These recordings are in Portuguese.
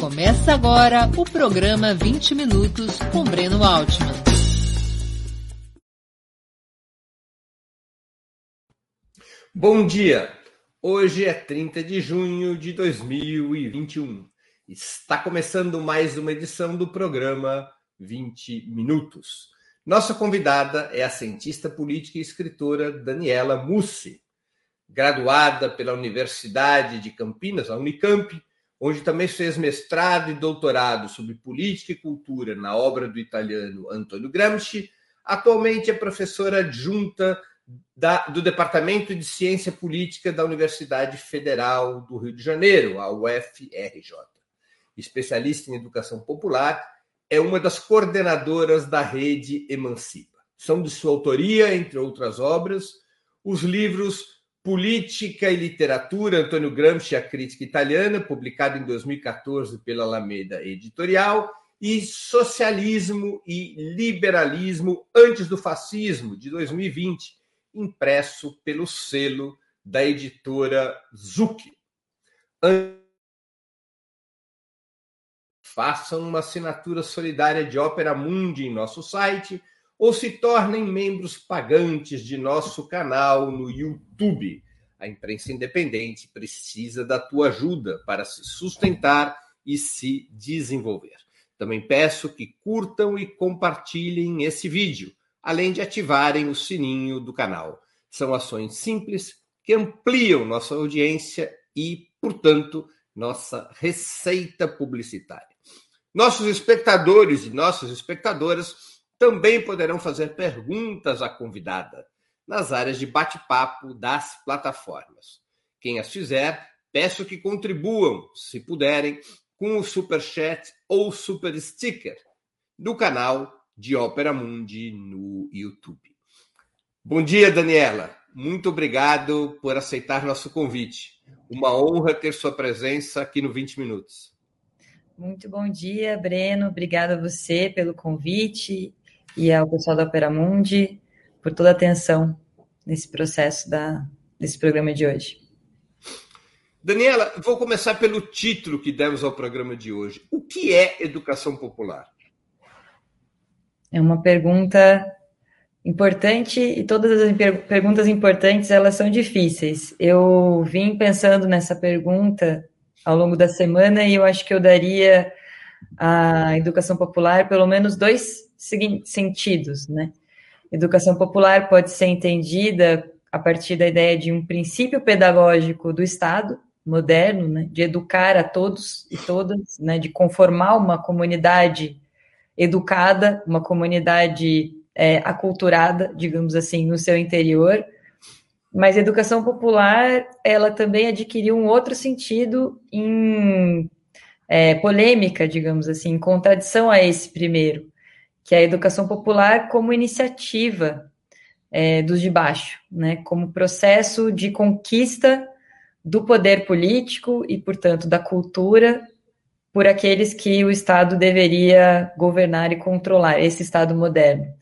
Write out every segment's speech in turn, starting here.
Começa agora o programa 20 Minutos com Breno Altman. Bom dia! Hoje é 30 de junho de 2021. Está começando mais uma edição do programa 20 Minutos. Nossa convidada é a cientista política e escritora Daniela Mussi, graduada pela Universidade de Campinas, a Unicamp, onde também fez mestrado e doutorado sobre política e cultura na obra do italiano Antonio Gramsci. Atualmente é professora adjunta da, do Departamento de Ciência Política da Universidade Federal do Rio de Janeiro, a UFRJ. Especialista em educação popular, é uma das coordenadoras da rede Emancipa. São de sua autoria, entre outras obras, os livros Política e Literatura, Antônio Gramsci, a crítica italiana, publicado em 2014 pela Alameda Editorial, e Socialismo e Liberalismo antes do Fascismo, de 2020, impresso pelo selo da editora Zucchi. Façam uma assinatura solidária de Ópera Mundi em nosso site ou se tornem membros pagantes de nosso canal no YouTube. A imprensa independente precisa da tua ajuda para se sustentar e se desenvolver. Também peço que curtam e compartilhem esse vídeo, além de ativarem o sininho do canal. São ações simples que ampliam nossa audiência e, portanto, nossa receita publicitária. Nossos espectadores e nossas espectadoras também poderão fazer perguntas à convidada nas áreas de bate-papo das plataformas. Quem as fizer, peço que contribuam, se puderem, com o super chat ou super sticker do canal de Ópera Mundi no YouTube. Bom dia, Daniela. Muito obrigado por aceitar nosso convite. Uma honra ter sua presença aqui no 20 Minutos. Muito bom dia, Breno. Obrigada a você pelo convite e ao pessoal da Opera Mundi por toda a atenção nesse processo da, desse programa de hoje. Daniela, vou começar pelo título que demos ao programa de hoje. O que é educação popular? É uma pergunta importante e todas as perguntas importantes elas são difíceis. Eu vim pensando nessa pergunta ao longo da semana e eu acho que eu daria à educação popular pelo menos dois sentidos, né? Educação popular pode ser entendida a partir da ideia de um princípio pedagógico do Estado moderno, né, de educar a todos e todas, né, de conformar uma comunidade educada, uma comunidade é, aculturada, digamos assim, no seu interior. Mas a educação popular, ela também adquiriu um outro sentido em é, polêmica, digamos assim, em contradição a esse primeiro que é a educação popular como iniciativa é, dos de baixo, né, como processo de conquista do poder político e, portanto, da cultura por aqueles que o Estado deveria governar e controlar, esse Estado moderno.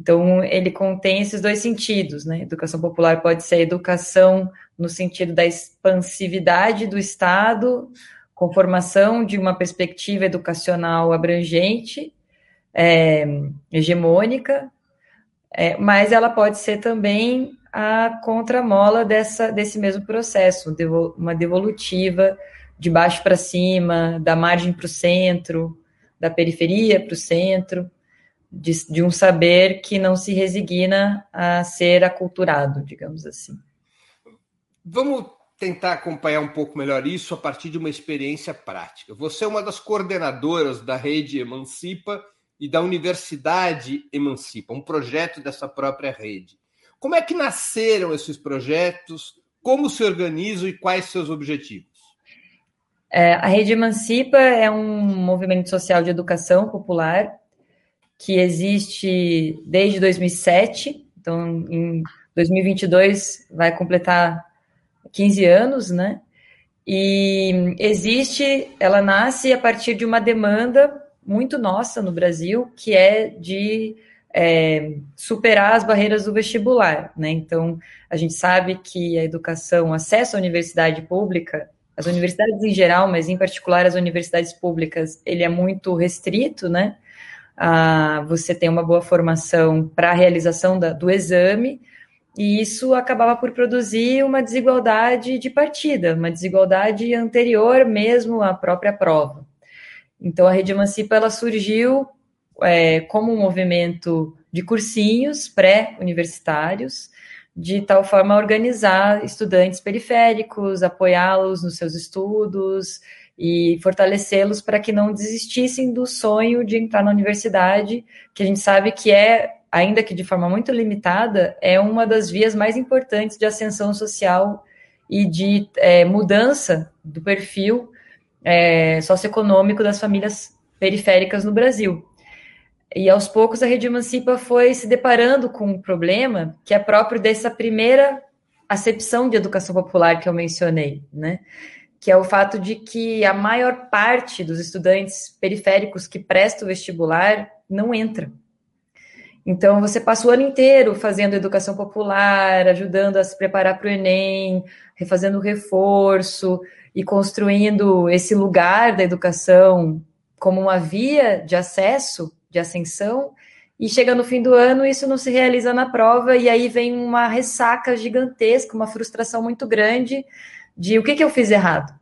Então, ele contém esses dois sentidos, né? Educação popular pode ser a educação no sentido da expansividade do Estado, com formação de uma perspectiva educacional abrangente, é, hegemônica, é, mas ela pode ser também a contramola dessa, desse mesmo processo, uma devolutiva de baixo para cima, da margem para o centro, da periferia para o centro, de, de, um saber que não se resigna a ser aculturado, digamos assim. Vamos tentar acompanhar um pouco melhor isso a partir de uma experiência prática. Você é uma das coordenadoras da rede Emancipa e da Universidade Emancipa, um projeto dessa própria rede. Como é que nasceram esses projetos? Como se organizam e quais seus objetivos? É, a Rede Emancipa é um movimento social de educação popular que existe desde 2007. Então, em 2022 vai completar 15 anos, né? E existe, ela nasce a partir de uma demanda muito nossa no Brasil, que é de é, superar as barreiras do vestibular, né? Então, a gente sabe que a educação, acesso à universidade pública, as universidades em geral, mas em particular as universidades públicas, ele é muito restrito, né? Ah, você tem uma boa formação para a realização da, do exame, e isso acabava por produzir uma desigualdade de partida, uma desigualdade anterior mesmo à própria prova. Então, a Rede Emancipa ela surgiu é, como um movimento de cursinhos pré-universitários, de tal forma a organizar estudantes periféricos, apoiá-los nos seus estudos e fortalecê-los para que não desistissem do sonho de entrar na universidade, que a gente sabe que é, ainda que de forma muito limitada, é uma das vias mais importantes de ascensão social e de é, mudança do perfil é, socioeconômico das famílias periféricas no Brasil. E aos poucos a Rede Emancipa foi se deparando com um problema que é próprio dessa primeira acepção de educação popular que eu mencionei, né? Que é o fato de que a maior parte dos estudantes periféricos que prestam vestibular não entra. Então, você passa o ano inteiro fazendo educação popular, ajudando a se preparar para o Enem, refazendo o reforço e construindo esse lugar da educação como uma via de acesso de ascensão, e chega no fim do ano, isso não se realiza na prova, e aí vem uma ressaca gigantesca, uma frustração muito grande de o que, que eu fiz errado.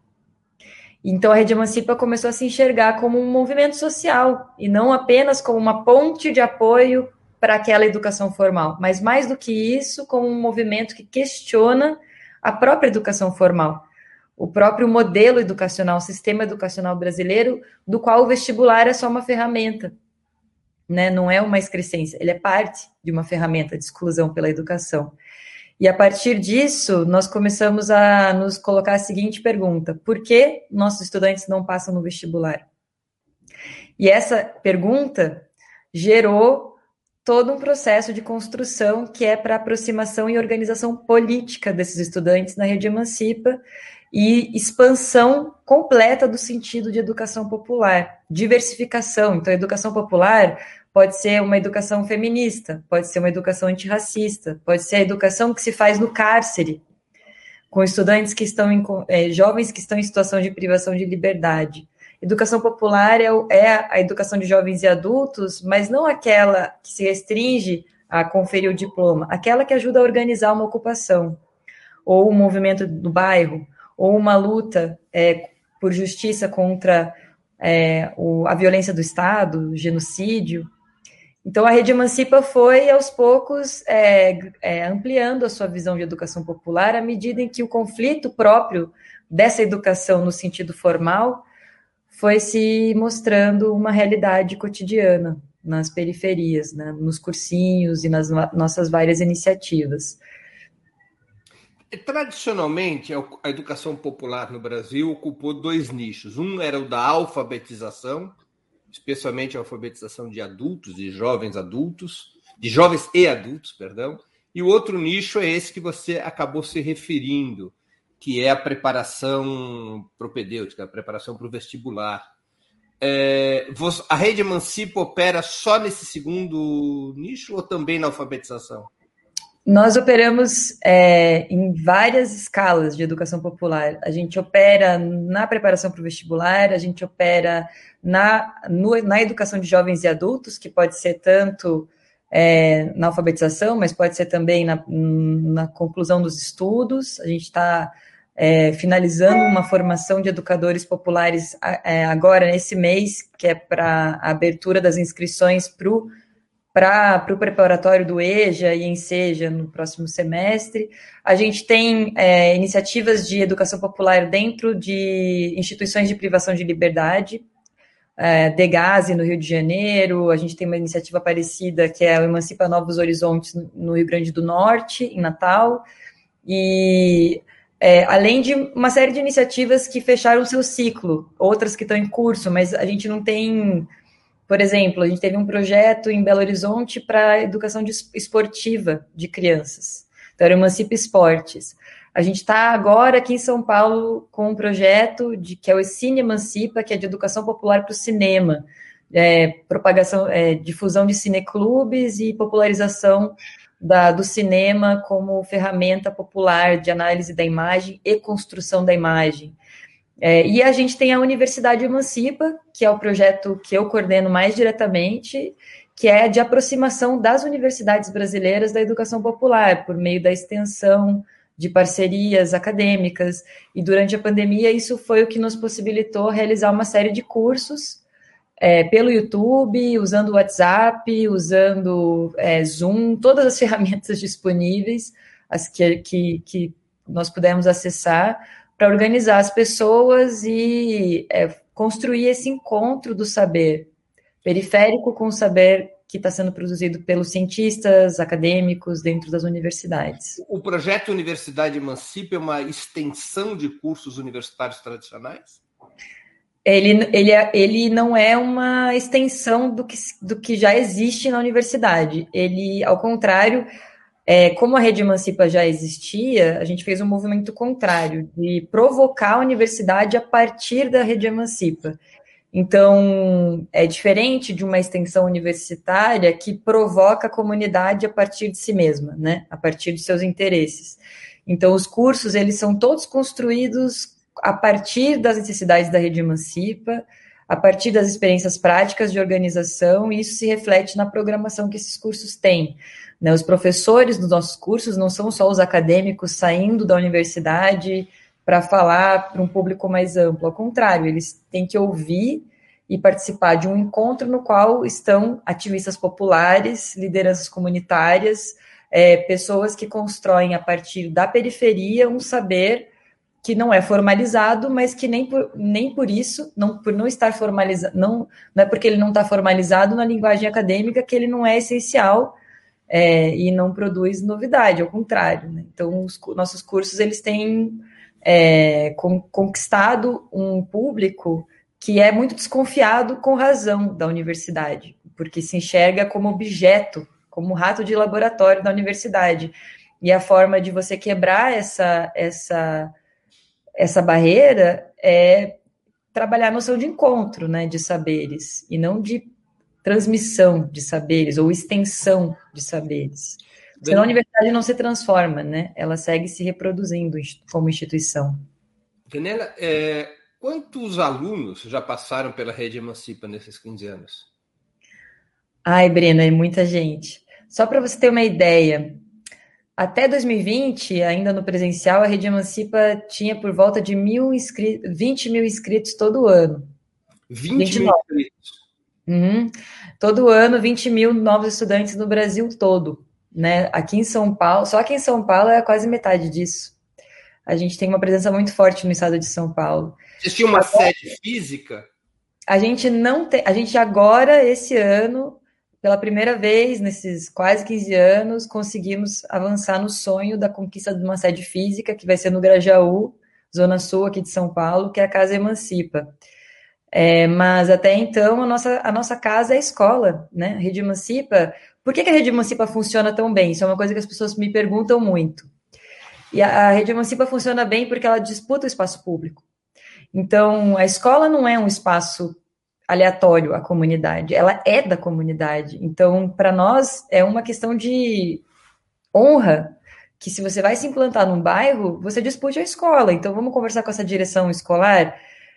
Então a Rede Emancipa começou a se enxergar como um movimento social, e não apenas como uma ponte de apoio para aquela educação formal, mas mais do que isso, como um movimento que questiona a própria educação formal o próprio modelo educacional, o sistema educacional brasileiro, do qual o vestibular é só uma ferramenta né? Não é uma excrescência, ele é parte de uma ferramenta de exclusão pela educação. E a partir disso, nós começamos a nos colocar a seguinte pergunta: por que nossos estudantes não passam no vestibular? E essa pergunta gerou todo um processo de construção que é para aproximação e organização política desses estudantes na rede Emancipa e expansão completa do sentido de educação popular, diversificação. Então, a educação popular pode ser uma educação feminista, pode ser uma educação antirracista, pode ser a educação que se faz no cárcere, com estudantes que estão em, é, jovens que estão em situação de privação de liberdade. Educação popular é, é a educação de jovens e adultos, mas não aquela que se restringe a conferir o diploma, aquela que ajuda a organizar uma ocupação, ou um movimento do bairro, ou uma luta é, por justiça contra é, o, a violência do Estado, genocídio. Então, a Rede Emancipa foi, aos poucos, é, é, ampliando a sua visão de educação popular à medida em que o conflito próprio dessa educação no sentido formal foi se mostrando uma realidade cotidiana nas periferias, né, nos cursinhos e nas nossas várias iniciativas. Tradicionalmente, a educação popular no Brasil ocupou dois nichos. Um era o da alfabetização, especialmente a alfabetização de adultos, de jovens adultos, de jovens e adultos, perdão. E o outro nicho é esse que você acabou se referindo, que é a preparação propedêutica, a preparação para o vestibular. É, a rede Emancipa opera só nesse segundo nicho ou também na alfabetização? Nós operamos é, em várias escalas de educação popular. A gente opera na preparação para o vestibular, a gente opera na, no, na educação de jovens e adultos, que pode ser tanto é, na alfabetização, mas pode ser também na, na conclusão dos estudos. A gente está é, finalizando uma formação de educadores populares é, agora, nesse mês, que é para a abertura das inscrições para o para o preparatório do EJA e Enseja no próximo semestre. A gente tem é, iniciativas de educação popular dentro de instituições de privação de liberdade, é, Degase, no Rio de Janeiro, a gente tem uma iniciativa parecida que é o Emancipa Novos Horizontes no Rio Grande do Norte, em Natal, e é, além de uma série de iniciativas que fecharam seu ciclo, outras que estão em curso, mas a gente não tem, por exemplo, a gente teve um projeto em Belo Horizonte para educação de, esportiva de crianças, então era Emancipa Esportes. A gente está agora aqui em São Paulo com um projeto de que é o Cine Emancipa, que é de educação popular para o cinema, é, propagação, é, difusão de cineclubes e popularização da, do cinema como ferramenta popular de análise da imagem e construção da imagem. É, e a gente tem a Universidade Emancipa, que é o projeto que eu coordeno mais diretamente, que é de aproximação das universidades brasileiras da educação popular, por meio da extensão de parcerias acadêmicas. E durante a pandemia, isso foi o que nos possibilitou realizar uma série de cursos é, pelo YouTube, usando o WhatsApp, usando é, Zoom, todas as ferramentas disponíveis, as que, que, que nós pudemos acessar, para organizar as pessoas e é, construir esse encontro do saber periférico com o saber que está sendo produzido pelos cientistas, acadêmicos dentro das universidades. O projeto Universidade Emancipa é uma extensão de cursos universitários tradicionais? Ele, ele, é, ele não é uma extensão do que, do que já existe na universidade. Ele, ao contrário, é, como a rede Emancipa já existia, a gente fez um movimento contrário, de provocar a universidade a partir da rede Emancipa. Então, é diferente de uma extensão universitária que provoca a comunidade a partir de si mesma, né? a partir de seus interesses. Então, os cursos, eles são todos construídos a partir das necessidades da rede Emancipa, a partir das experiências práticas de organização, e isso se reflete na programação que esses cursos têm. Né? Os professores dos nossos cursos não são só os acadêmicos saindo da universidade para falar para um público mais amplo, ao contrário, eles têm que ouvir e participar de um encontro no qual estão ativistas populares, lideranças comunitárias, é, pessoas que constroem a partir da periferia um saber que não é formalizado, mas que nem por, nem por isso, não por não estar formalizado, não, não é porque ele não está formalizado na linguagem acadêmica que ele não é essencial é, e não produz novidade, ao contrário. Né? Então, os nossos cursos eles têm é, com, conquistado um público que é muito desconfiado com razão da universidade, porque se enxerga como objeto, como rato de laboratório da universidade. E a forma de você quebrar essa essa essa barreira é trabalhar a noção de encontro, né, de saberes e não de transmissão de saberes ou extensão de saberes. Senão a universidade não se transforma, né? Ela segue se reproduzindo como instituição. Daniela, é, quantos alunos já passaram pela rede Emancipa nesses 15 anos? Ai, Brena, é muita gente. Só para você ter uma ideia, até 2020, ainda no presencial, a Rede Emancipa tinha por volta de mil inscritos, 20 mil inscritos todo ano. 20 29. mil inscritos? Uhum. Todo ano, 20 mil novos estudantes no Brasil todo. Né? Aqui em São Paulo, só aqui em São Paulo é quase metade disso. A gente tem uma presença muito forte no estado de São Paulo. Tinham uma agora, sede física? A gente não tem. A gente agora, esse ano, pela primeira vez nesses quase 15 anos, conseguimos avançar no sonho da conquista de uma sede física, que vai ser no Grajaú, Zona Sul aqui de São Paulo, que é a Casa Emancipa. É, mas até então a nossa, a nossa casa é a escola, né? A Rede Emancipa. Por que, que a Rede Emancipa funciona tão bem? Isso é uma coisa que as pessoas me perguntam muito. E a, a Rede Emancipa funciona bem porque ela disputa o espaço público. Então, a escola não é um espaço aleatório à comunidade, ela é da comunidade. Então, para nós, é uma questão de honra que se você vai se implantar num bairro, você dispute a escola. Então, vamos conversar com essa direção escolar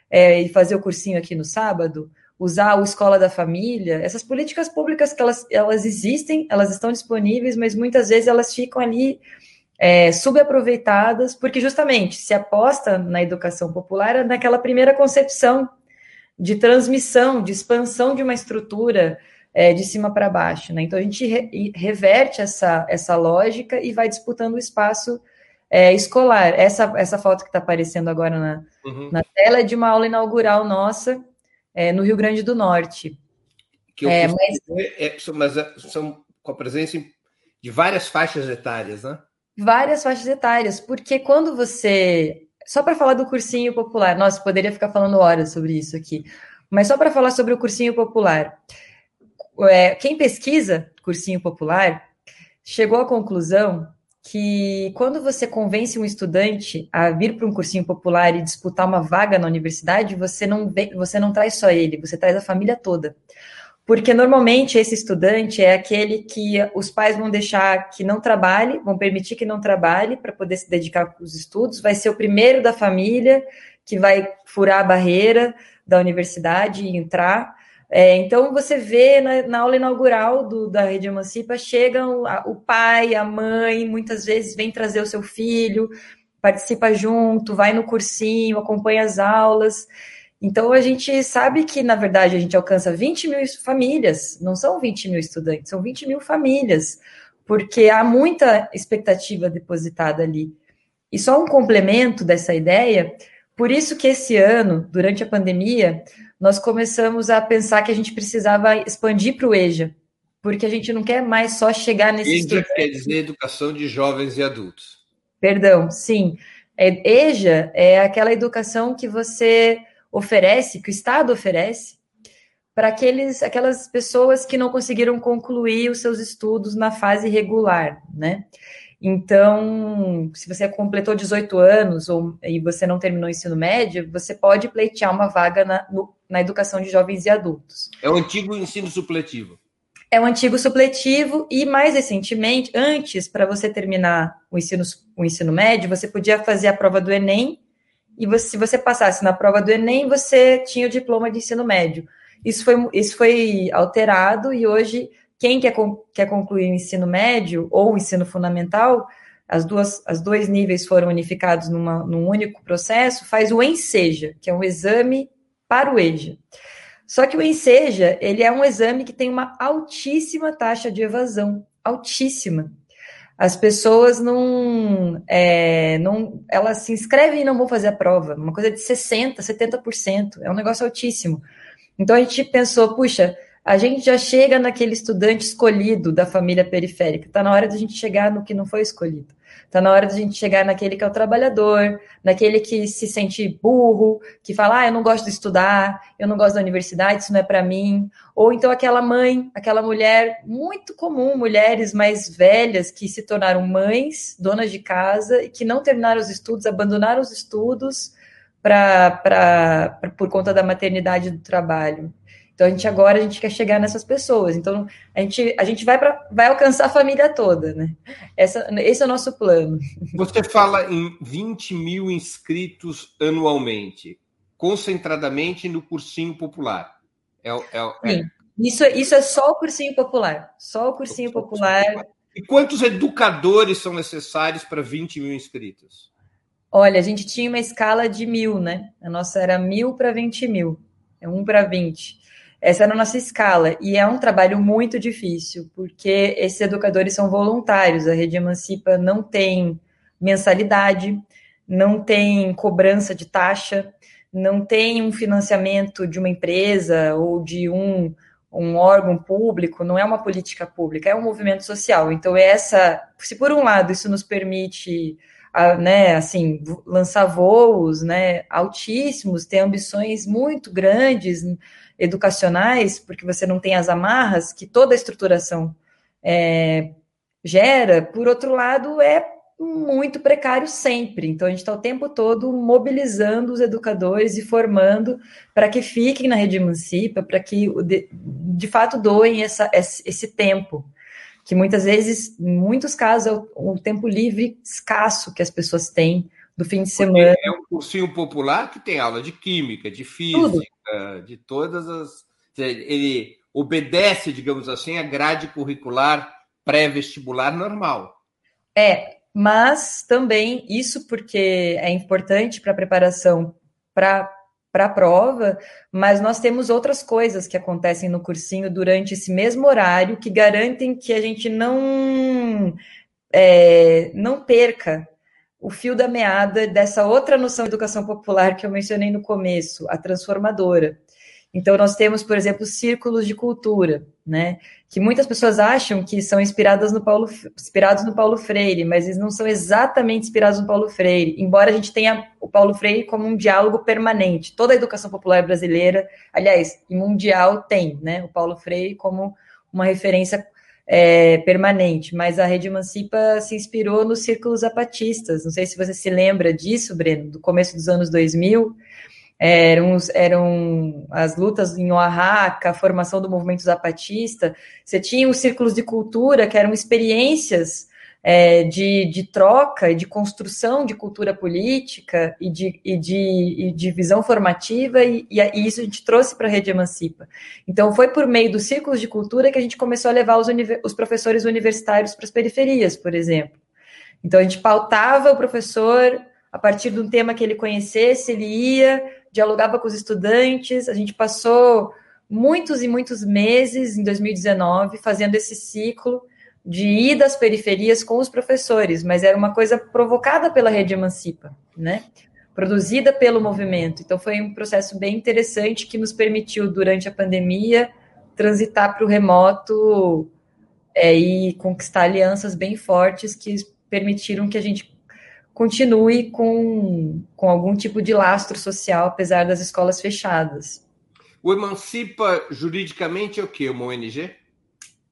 é, e fazer o cursinho aqui no sábado, usar o Escola da Família, essas políticas públicas que elas, elas existem, elas estão disponíveis, mas muitas vezes elas ficam ali é, subaproveitadas, porque justamente se aposta na educação popular naquela primeira concepção de transmissão, de expansão de uma estrutura é, de cima para baixo. Né? Então a gente re, reverte essa, essa lógica e vai disputando o espaço é, escolar. Essa, essa foto que está aparecendo agora na, uhum. na tela é de uma aula inaugural nossa é, no Rio Grande do Norte. Que é, mas... É, mas é, são com a presença de várias faixas etárias, né? Várias faixas etárias, porque quando você. Só para falar do cursinho popular, nossa, poderia ficar falando horas sobre isso aqui, mas só para falar sobre o cursinho popular. É, quem pesquisa cursinho popular chegou à conclusão que quando você convence um estudante a vir para um cursinho popular e disputar uma vaga na universidade, você não, você não traz só ele, você traz a família toda. Porque normalmente esse estudante é aquele que os pais vão deixar que não trabalhe, vão permitir que não trabalhe para poder se dedicar aos estudos, vai ser o primeiro da família que vai furar a barreira da universidade e entrar. É, então, você vê na, na aula inaugural do, da Rede Emancipa, chegam a, o pai, a mãe, muitas vezes vem trazer o seu filho, participa junto, vai no cursinho, acompanha as aulas. Então, a gente sabe que, na verdade, a gente alcança 20 mil famílias, não são 20 mil estudantes, são 20 mil famílias, porque há muita expectativa depositada ali. E só um complemento dessa ideia, por isso que esse ano, durante a pandemia, nós começamos a pensar que a gente precisava expandir para o EJA, porque a gente não quer mais só chegar nesse. EJA quer dizer Educação de Jovens e Adultos. Perdão, sim. É, EJA é aquela educação que você oferece, que o Estado oferece, para aqueles, aquelas pessoas que não conseguiram concluir os seus estudos na fase regular, né? Então, se você completou 18 anos ou, e você não terminou o ensino médio, você pode pleitear uma vaga na, no, na educação de jovens e adultos. É o antigo ensino supletivo. É o antigo supletivo e, mais recentemente, antes, para você terminar o ensino, o ensino médio, você podia fazer a prova do Enem e você, se você passasse na prova do Enem, você tinha o diploma de ensino médio. Isso foi, isso foi alterado e hoje quem quer, quer concluir o ensino médio ou o ensino fundamental, as duas, as dois níveis foram unificados numa, num único processo, faz o ENSEJA, que é um exame para o EJA. Só que o ENSEJA, ele é um exame que tem uma altíssima taxa de evasão, altíssima. As pessoas não, é, não, elas se inscrevem e não vão fazer a prova, uma coisa de 60%, 70%, é um negócio altíssimo. Então a gente pensou, puxa, a gente já chega naquele estudante escolhido da família periférica. Está na hora de a gente chegar no que não foi escolhido. Está na hora de a gente chegar naquele que é o trabalhador, naquele que se sente burro, que fala, ah, eu não gosto de estudar, eu não gosto da universidade, isso não é para mim. Ou então aquela mãe, aquela mulher, muito comum, mulheres mais velhas que se tornaram mães, donas de casa, e que não terminaram os estudos, abandonaram os estudos pra, pra, pra por conta da maternidade do trabalho. Então a gente agora a gente quer chegar nessas pessoas. Então a gente, a gente vai para vai alcançar a família toda, né? Essa, esse é o nosso plano. Você fala em 20 mil inscritos anualmente, concentradamente no cursinho popular. É, é, é... Isso, isso é só o cursinho popular. Só o cursinho só popular. popular. E quantos educadores são necessários para 20 mil inscritos? Olha, a gente tinha uma escala de mil, né? A nossa era mil para 20 mil. É um para 20. Essa era a nossa escala. E é um trabalho muito difícil, porque esses educadores são voluntários. A Rede Emancipa não tem mensalidade, não tem cobrança de taxa, não tem um financiamento de uma empresa ou de um, um órgão público, não é uma política pública, é um movimento social. Então, essa, se por um lado isso nos permite né, assim, lançar voos, né, altíssimos, ter ambições muito grandes, educacionais, porque você não tem as amarras que toda a estruturação é, gera, por outro lado, é muito precário sempre. Então, a gente está o tempo todo mobilizando os educadores e formando para que fiquem na rede emancipa, para que, de, de, fato, doem essa, esse tempo, que muitas vezes, em muitos casos, é o, o tempo livre escasso que as pessoas têm do fim de semana. é um cursinho popular que tem aula de química, de física, Tudo. de todas as. Ele obedece, digamos assim, a grade curricular pré-vestibular normal. É, mas também isso porque é importante para a preparação para para a prova, mas nós temos outras coisas que acontecem no cursinho durante esse mesmo horário que garantem que a gente não é, não perca o fio da meada dessa outra noção de educação popular que eu mencionei no começo, a transformadora. Então, nós temos, por exemplo, círculos de cultura, né? Que muitas pessoas acham que são inspiradas no Paulo, inspirados no Paulo Freire, mas eles não são exatamente inspirados no Paulo Freire, embora a gente tenha o Paulo Freire como um diálogo permanente. Toda a educação popular brasileira, aliás, mundial tem, né? O Paulo Freire como uma referência é, permanente, mas a Rede Emancipa se inspirou nos círculos zapatistas. Não sei se você se lembra disso, Breno, do começo dos anos 2000. Eram, eram as lutas em Oaxaca, a formação do movimento zapatista. Você tinha os círculos de cultura, que eram experiências é, de, de troca de construção de cultura política e de, e de, e de visão formativa, e, e, isso a gente trouxe para a Rede Emancipa. Então, foi por meio dos círculos de cultura que a gente começou a levar os, os professores universitários para as periferias, por exemplo. Então, a gente pautava o professor a partir de um tema que ele conhecesse, ele ia, dialogava com os estudantes, a gente passou muitos e muitos meses em 2019 fazendo esse ciclo de ir das periferias com os professores, mas era uma coisa provocada pela Rede Emancipa, né? Produzida pelo movimento. Então foi um processo bem interessante que nos permitiu, durante a pandemia, transitar para o remoto é, e conquistar alianças bem fortes que permitiram que a gente continue com, com algum tipo de lastro social, apesar das escolas fechadas. O Emancipa, juridicamente, é o quê? Uma ONG?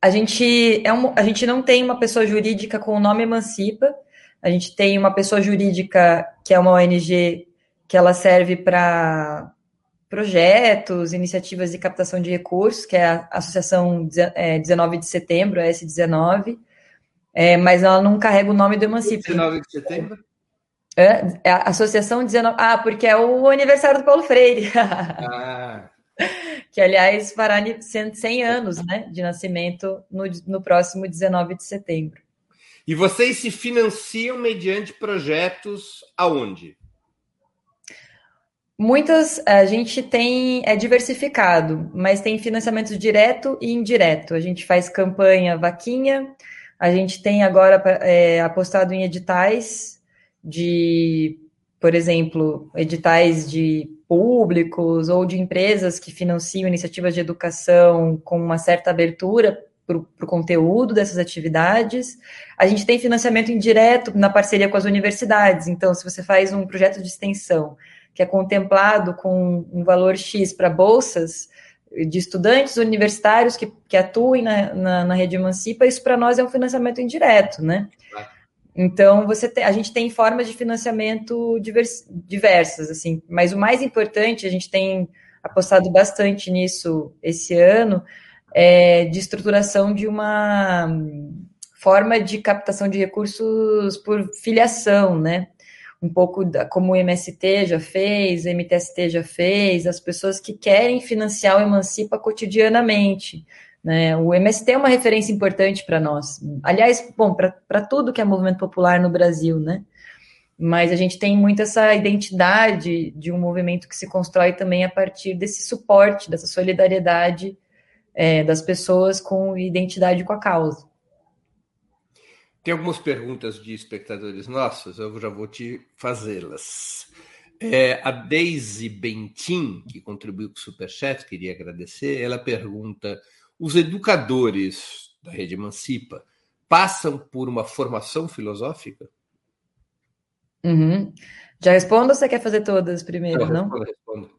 A gente, é um, a gente não tem uma pessoa jurídica com o nome Emancipa, a gente tem uma pessoa jurídica que é uma ONG que ela serve para projetos, iniciativas de captação de recursos, que é a Associação 19 é, de Setembro, a S19, é, mas ela não carrega o nome do Emancipa. 19 de Setembro? É, é, a Associação 19... Ah, porque é o aniversário do Paulo Freire. Ah que aliás fará 100 anos né, de nascimento no, no próximo 19 de setembro. E vocês se financiam mediante projetos aonde? Muitas a gente tem é diversificado, mas tem financiamento direto e indireto. A gente faz campanha vaquinha, a gente tem agora é, apostado em editais de, por exemplo, editais de públicos ou de empresas que financiam iniciativas de educação com uma certa abertura para o conteúdo dessas atividades. A gente tem financiamento indireto na parceria com as universidades. Então, se você faz um projeto de extensão que é contemplado com um valor X para bolsas de estudantes universitários que, que atuem na, na, na rede Emancipa, isso para nós é um financiamento indireto, né? Então, você tem, a gente tem formas de financiamento divers, diversas, assim, mas o mais importante, a gente tem apostado bastante nisso esse ano, é de estruturação de uma forma de captação de recursos por filiação, né? Um pouco da, como o MST já fez, MTST já fez, as pessoas que querem financiar o Emancipa cotidianamente. Né? O MST é uma referência importante para nós. Aliás, bom, para tudo que é movimento popular no Brasil, né? Mas a gente tem muito essa identidade de um movimento que se constrói também a partir desse suporte, dessa solidariedade é, das pessoas com identidade com a causa. Tem algumas perguntas de espectadores nossos, eu já vou te fazê-las. É, a Daisy Bentin, que contribuiu com o Superchat, queria agradecer, ela pergunta os educadores da rede Emancipa passam por uma formação filosófica? Uhum. Já respondo ou você quer fazer todas primeiro, não? Respondo, respondo.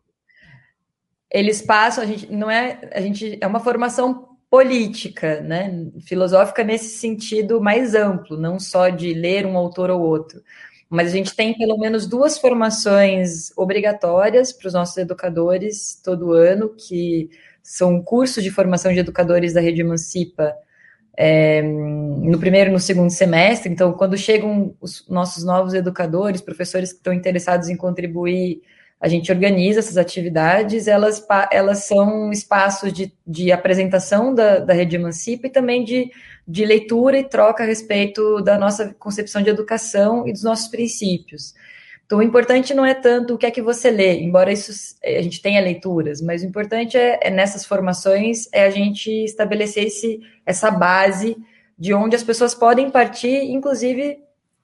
Eles passam, a gente não é, a gente é uma formação política, né? Filosófica nesse sentido mais amplo, não só de ler um autor ou outro. Mas a gente tem pelo menos duas formações obrigatórias para os nossos educadores todo ano, que são cursos de formação de educadores da Rede Emancipa é, no primeiro e no segundo semestre. Então, quando chegam os nossos novos educadores, professores que estão interessados em contribuir, a gente organiza essas atividades. Elas, elas são espaços de, de apresentação da, da Rede Emancipa e também de, de leitura e troca a respeito da nossa concepção de educação e dos nossos princípios. Então, o importante não é tanto o que é que você lê, embora isso a gente tenha leituras, mas o importante é, é nessas formações é a gente estabelecer esse, essa base de onde as pessoas podem partir, inclusive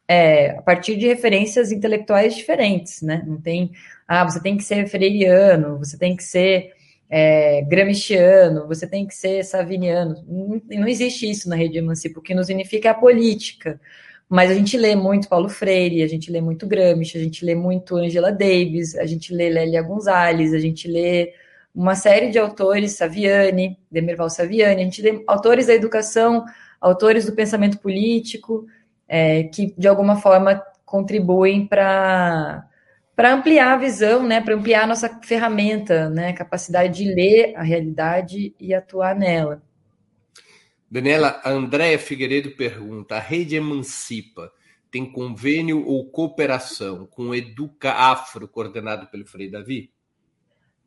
é, a partir de referências intelectuais diferentes, né? Não tem, ah, você tem que ser freiriano, você tem que ser é, gramsciano, você tem que ser saviniano. Não, não existe isso na rede Emancipa. O que nos unifica é a política. Mas a gente lê muito Paulo Freire, a gente lê muito Gramsci, a gente lê muito Angela Davis, a gente lê Lélia Gonzalez, a gente lê uma série de autores, Saviani, Demerval Saviani, a gente lê autores da educação, autores do pensamento político, é, que de alguma forma contribuem para para ampliar a visão, né, para ampliar a nossa ferramenta, né, capacidade de ler a realidade e atuar nela. Daniela, a Andréia Figueiredo pergunta: a rede Emancipa tem convênio ou cooperação com o Educa Afro, coordenado pelo Frei Davi?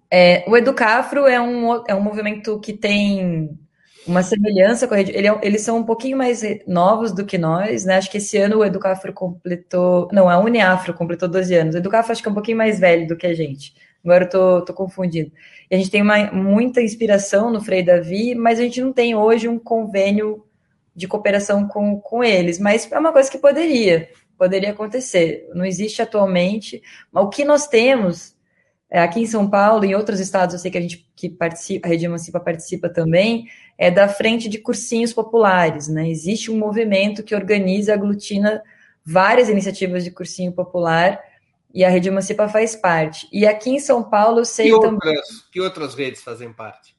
É, o Educafro é um, é um movimento que tem uma semelhança com a rede. Ele é, eles são um pouquinho mais novos do que nós, né? Acho que esse ano o Educafro completou. Não, a Uniafro completou 12 anos. O Educafro acho que é um pouquinho mais velho do que a gente. Agora eu tô, tô confundindo. E a gente tem uma, muita inspiração no Frei Davi, mas a gente não tem hoje um convênio de cooperação com, com eles. Mas é uma coisa que poderia, poderia acontecer. Não existe atualmente. Mas o que nós temos é, aqui em São Paulo, em outros estados, eu sei que a gente que participa, a Rede Emancipa participa também, é da frente de cursinhos populares, né? Existe um movimento que organiza, aglutina várias iniciativas de cursinho popular e a Rede Emancipa faz parte. E aqui em São Paulo, eu sei que também. Outras, que outras redes fazem parte?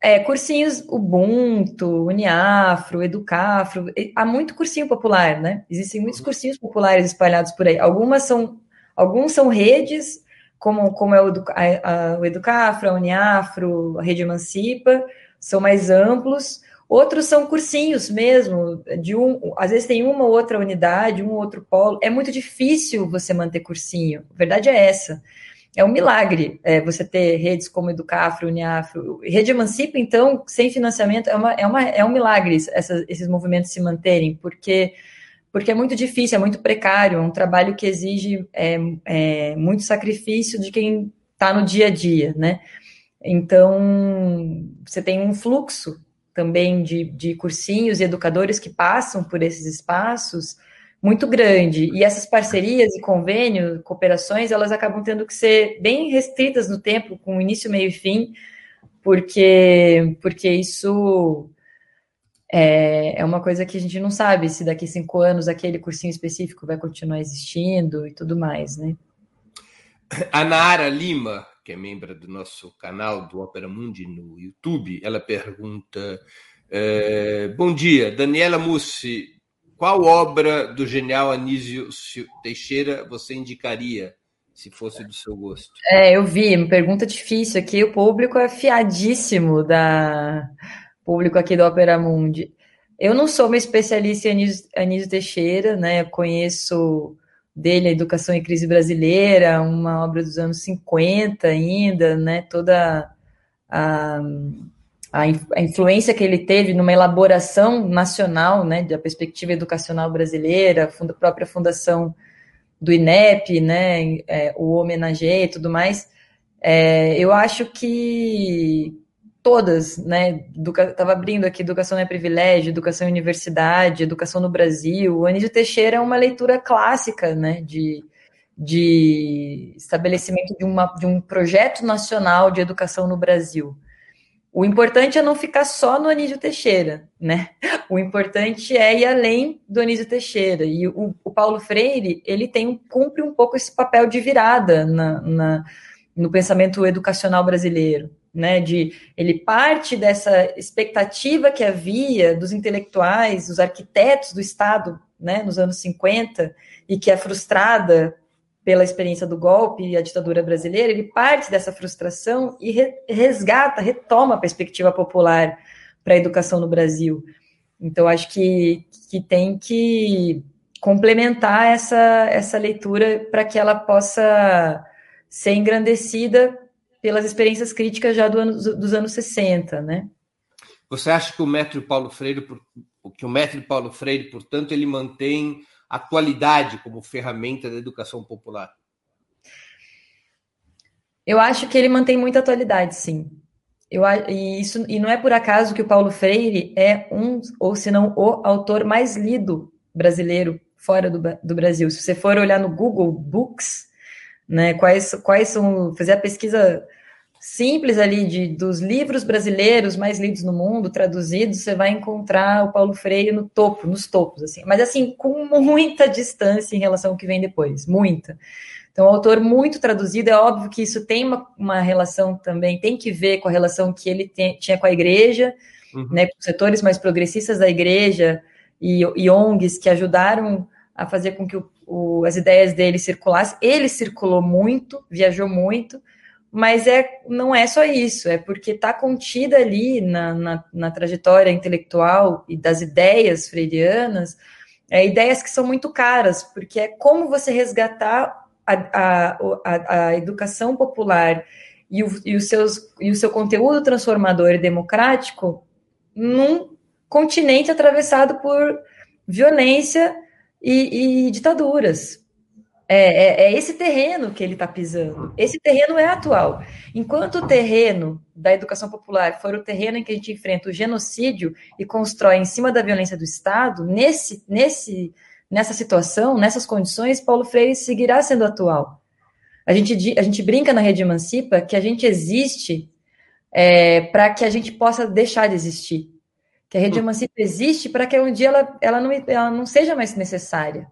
É, cursinhos Ubuntu, Uniafro, Educafro, há muito cursinho popular, né? Existem muitos uhum. cursinhos populares espalhados por aí. Algumas são, alguns são redes, como, como é o, a, a, o Educafro, a Uniafro, a Rede Emancipa, são mais amplos. Outros são cursinhos mesmo, de um, às vezes tem uma ou outra unidade, um ou outro polo. É muito difícil você manter cursinho. A verdade é essa. É um milagre é, você ter redes como Educafro, Uniafro. Rede Emancipa, então, sem financiamento, é, uma, é, uma, é um milagre esses movimentos se manterem, porque, porque é muito difícil, é muito precário, é um trabalho que exige é, é muito sacrifício de quem está no dia a dia, né? Então, você tem um fluxo também de, de cursinhos e educadores que passam por esses espaços muito grande. E essas parcerias e convênios, cooperações, elas acabam tendo que ser bem restritas no tempo, com início, meio e fim, porque, porque isso é, é uma coisa que a gente não sabe se daqui cinco anos aquele cursinho específico vai continuar existindo e tudo mais, né? A Nara Lima que é membro do nosso canal do Opera Mundi no YouTube, ela pergunta: é, Bom dia, Daniela Mussi, qual obra do genial Anísio Teixeira você indicaria? Se fosse do seu gosto. É, eu vi, uma pergunta difícil aqui. O público é fiadíssimo da público aqui do Opera Mundi. Eu não sou uma especialista em Anísio, Anísio Teixeira, né? Eu conheço dele, A Educação em Crise Brasileira, uma obra dos anos 50 ainda, né, toda a, a, influência que ele teve numa elaboração nacional, né, da perspectiva educacional brasileira, a própria fundação do INEP, né, é, o homenageia e tudo mais, é, eu acho que todas, né? Estava abrindo aqui Educação é Privilégio, Educação e Universidade, Educação no Brasil. O Anísio Teixeira é uma leitura clássica, né? De, de estabelecimento de, uma, de um projeto nacional de educação no Brasil. O importante é não ficar só no Anísio Teixeira, né? O importante é ir além do Anísio Teixeira. E o, o Paulo Freire, ele tem cumpre um pouco esse papel de virada na, na no pensamento educacional brasileiro né, de ele parte dessa expectativa que havia dos intelectuais, dos arquitetos do Estado, né, nos anos 50 e que é frustrada pela experiência do golpe e a ditadura brasileira, ele parte dessa frustração e resgata, retoma a perspectiva popular para a educação no Brasil. Então, acho que, que tem que complementar essa, essa leitura para que ela possa ser engrandecida pelas experiências críticas já do ano, dos anos 60, né? Você acha que o método Paulo Freire, que o método Paulo Freire, portanto, ele mantém atualidade como ferramenta da educação popular? Eu acho que ele mantém muita atualidade, sim. Eu, e, isso, e não é por acaso que o Paulo Freire é um, ou se não o autor mais lido brasileiro fora do, do Brasil. Se você for olhar no Google Books, né? Quais, quais são, fazer a pesquisa simples ali de, dos livros brasileiros mais lidos no mundo, traduzidos, você vai encontrar o Paulo Freire no topo, nos topos, assim, mas assim, com muita distância em relação ao que vem depois, muita. Então, autor muito traduzido, é óbvio que isso tem uma, uma relação também, tem que ver com a relação que ele tem, tinha com a igreja, uhum. né, com setores mais progressistas da igreja e, e ONGs que ajudaram a fazer com que o, o, as ideias dele circulassem. Ele circulou muito, viajou muito, mas é, não é só isso, é porque está contida ali na, na, na, trajetória intelectual e das ideias freirianas, é, ideias que são muito caras, porque é como você resgatar a, a, a, a educação popular e o, e, os seus, e o seu conteúdo transformador e democrático num continente atravessado por violência e, e ditaduras. É, é, é, esse terreno que ele está pisando. Esse terreno é atual. Enquanto o terreno da educação popular for o terreno em que a gente enfrenta o genocídio e constrói em cima da violência do Estado, nesse, nesse, nessa situação, nessas condições, Paulo Freire seguirá sendo atual. A gente, a gente brinca na Rede Emancipa que a gente existe é, para que a gente possa deixar de existir. Que a Rede hum. Emancipa existe para que um dia ela, ela, não, ela não seja mais necessária.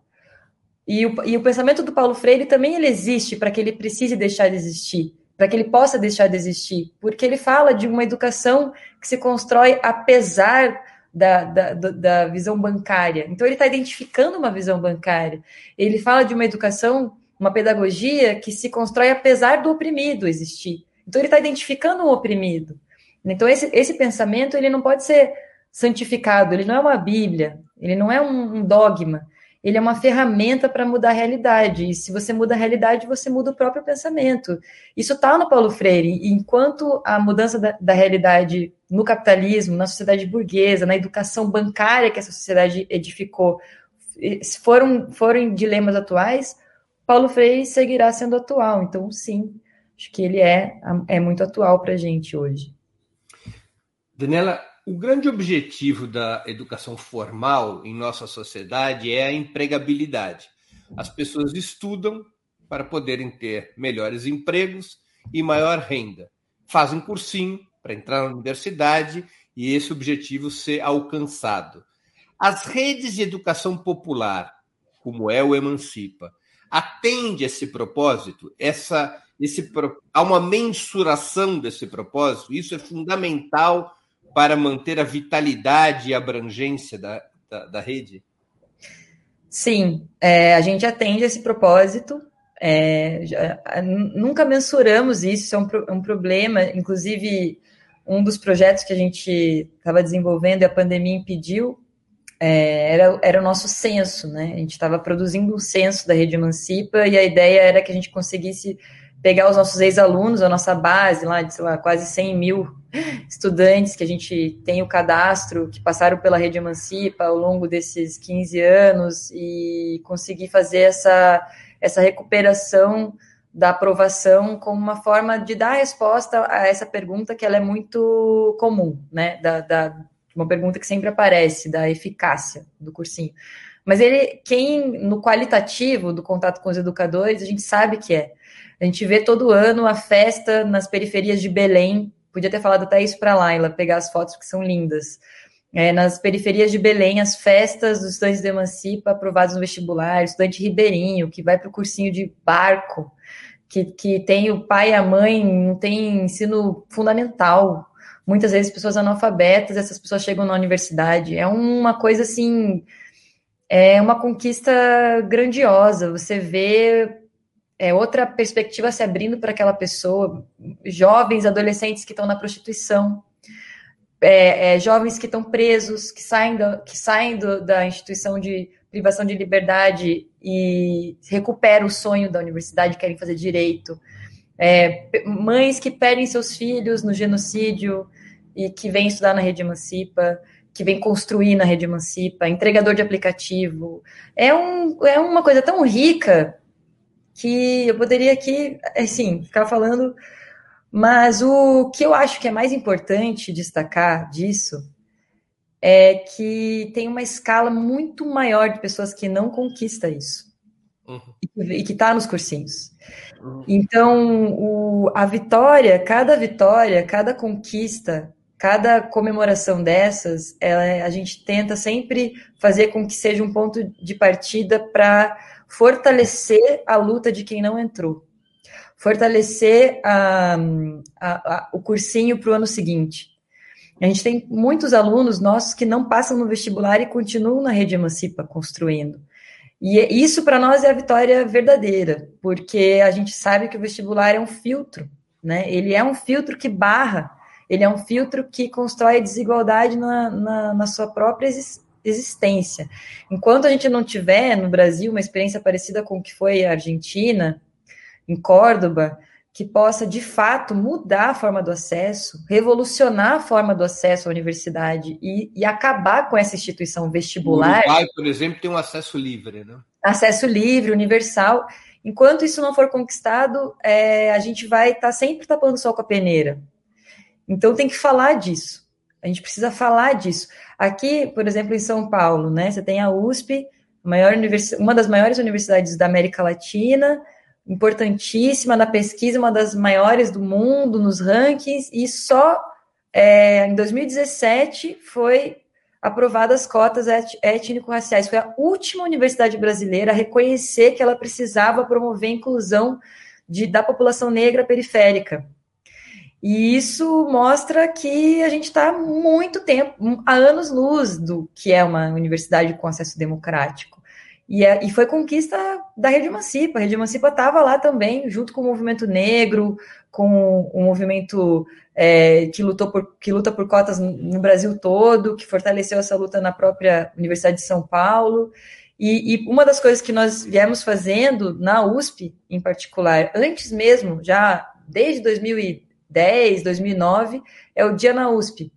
E o, e o pensamento do Paulo Freire também ele existe para que ele precise deixar de existir, para que ele possa deixar de existir, porque ele fala de uma educação que se constrói apesar da, da, da visão bancária. Então ele está identificando uma visão bancária. Ele fala de uma educação uma pedagogia que se constrói apesar do oprimido existir. Então ele está identificando o oprimido. Então esse, esse pensamento ele não pode ser santificado, ele não é uma Bíblia, ele não é um, dogma, ele é uma ferramenta para mudar a realidade. E se você muda a realidade, você muda o próprio pensamento. Isso está no Paulo Freire. E enquanto a mudança da, da, realidade no capitalismo, na sociedade burguesa, na educação bancária que essa sociedade edificou, foram, foram dilemas atuais, Paulo Freire seguirá sendo atual. Então, sim, acho que ele é, é muito atual para a gente hoje. Daniela, o grande objetivo da educação formal em nossa sociedade é a empregabilidade. As pessoas estudam para poderem ter melhores empregos e maior renda. Fazem cursinho para entrar na universidade e esse objetivo ser alcançado. As redes de educação popular, como é o Emancipa, atende esse propósito, essa, esse, há uma mensuração desse propósito, isso é fundamental para manter a vitalidade e abrangência da, da, da rede? Sim, é, a gente atende esse propósito. É, já, nunca mensuramos isso, é um, é um problema. Inclusive, um dos projetos que a gente estava desenvolvendo e a pandemia impediu é, era, era o nosso censo, né? A gente estava produzindo um censo da Rede Emancipa e a ideia era que a gente conseguisse pegar os nossos ex-alunos, a nossa base lá de, sei lá, quase 100 mil estudantes que a gente tem o cadastro, que passaram pela Rede Emancipa ao longo desses 15 anos e conseguir fazer essa, essa recuperação da aprovação como uma forma de dar resposta a essa pergunta que ela é muito comum, né, da, da uma pergunta que sempre aparece da eficácia do cursinho. Mas ele, quem no qualitativo do contato com os educadores, a gente sabe que é. A gente vê todo ano a festa nas periferias de Belém. Podia ter falado até isso para Laila, pegar as fotos que são lindas. É, nas periferias de Belém, as festas dos estudantes de Emancipa aprovados no vestibular, estudante ribeirinho, que vai para o cursinho de barco, que, que tem o pai e a mãe, não tem ensino fundamental, muitas vezes pessoas analfabetas, essas pessoas chegam na universidade. É uma coisa assim, é uma conquista grandiosa. Você vê é, outra perspectiva se abrindo para aquela pessoa, jovens, adolescentes que estão na prostituição. É, é, jovens que estão presos, que saem, do, que saem do, da instituição de privação de liberdade e recuperam o sonho da universidade, querem fazer direito é, mães que perdem seus filhos no genocídio e que vêm estudar na Rede Emancipa, que vem construir na Rede Emancipa, entregador de aplicativo. É, um, é uma coisa tão rica que eu poderia aqui, assim, ficar falando, mas o que eu acho que é mais importante destacar disso é que tem uma escala muito maior de pessoas que não conquista isso. Uhum. E que está nos cursinhos. Uhum. Então, o, a vitória, cada vitória, cada conquista, cada comemoração dessas, ela, a gente tenta sempre fazer com que seja um ponto de partida para fortalecer a luta de quem não entrou. Fortalecer a, a, a, o cursinho para o ano seguinte. A gente tem muitos alunos nossos que não passam no vestibular e continuam na rede Emancipa construindo. E isso para nós é a vitória verdadeira, porque a gente sabe que o vestibular é um filtro né? Ele é um filtro que barra, ele é um filtro que constrói desigualdade na, na, na sua própria existência. Enquanto a gente não tiver no Brasil uma experiência parecida com o que foi a Argentina, em Córdoba, que possa de fato mudar a forma do acesso, revolucionar a forma do acesso à universidade e, e acabar com essa instituição vestibular. O Uruguai, por exemplo, tem um acesso livre, né? Acesso livre, universal. Enquanto isso não for conquistado, é, a gente vai estar tá sempre tapando sol com a peneira. Então tem que falar disso. A gente precisa falar disso. Aqui, por exemplo, em São Paulo, né? Você tem a USP, maior uma das maiores universidades da América Latina, importantíssima na pesquisa, uma das maiores do mundo nos rankings, e só é, em 2017 foi aprovadas cotas étnico-raciais. Foi a última universidade brasileira a reconhecer que ela precisava promover a inclusão de, da população negra periférica. E isso mostra que a gente está muito tempo, há anos-luz do que é uma universidade com acesso democrático. E, é, e foi conquista da Rede Emancipa. A Rede Emancipa estava lá também, junto com o movimento negro, com o movimento é, que, lutou por, que luta por cotas no Brasil todo, que fortaleceu essa luta na própria Universidade de São Paulo. E, e, uma das coisas que nós viemos fazendo na USP, em particular, antes mesmo, já desde 2010, 2009, é o Dia na USP.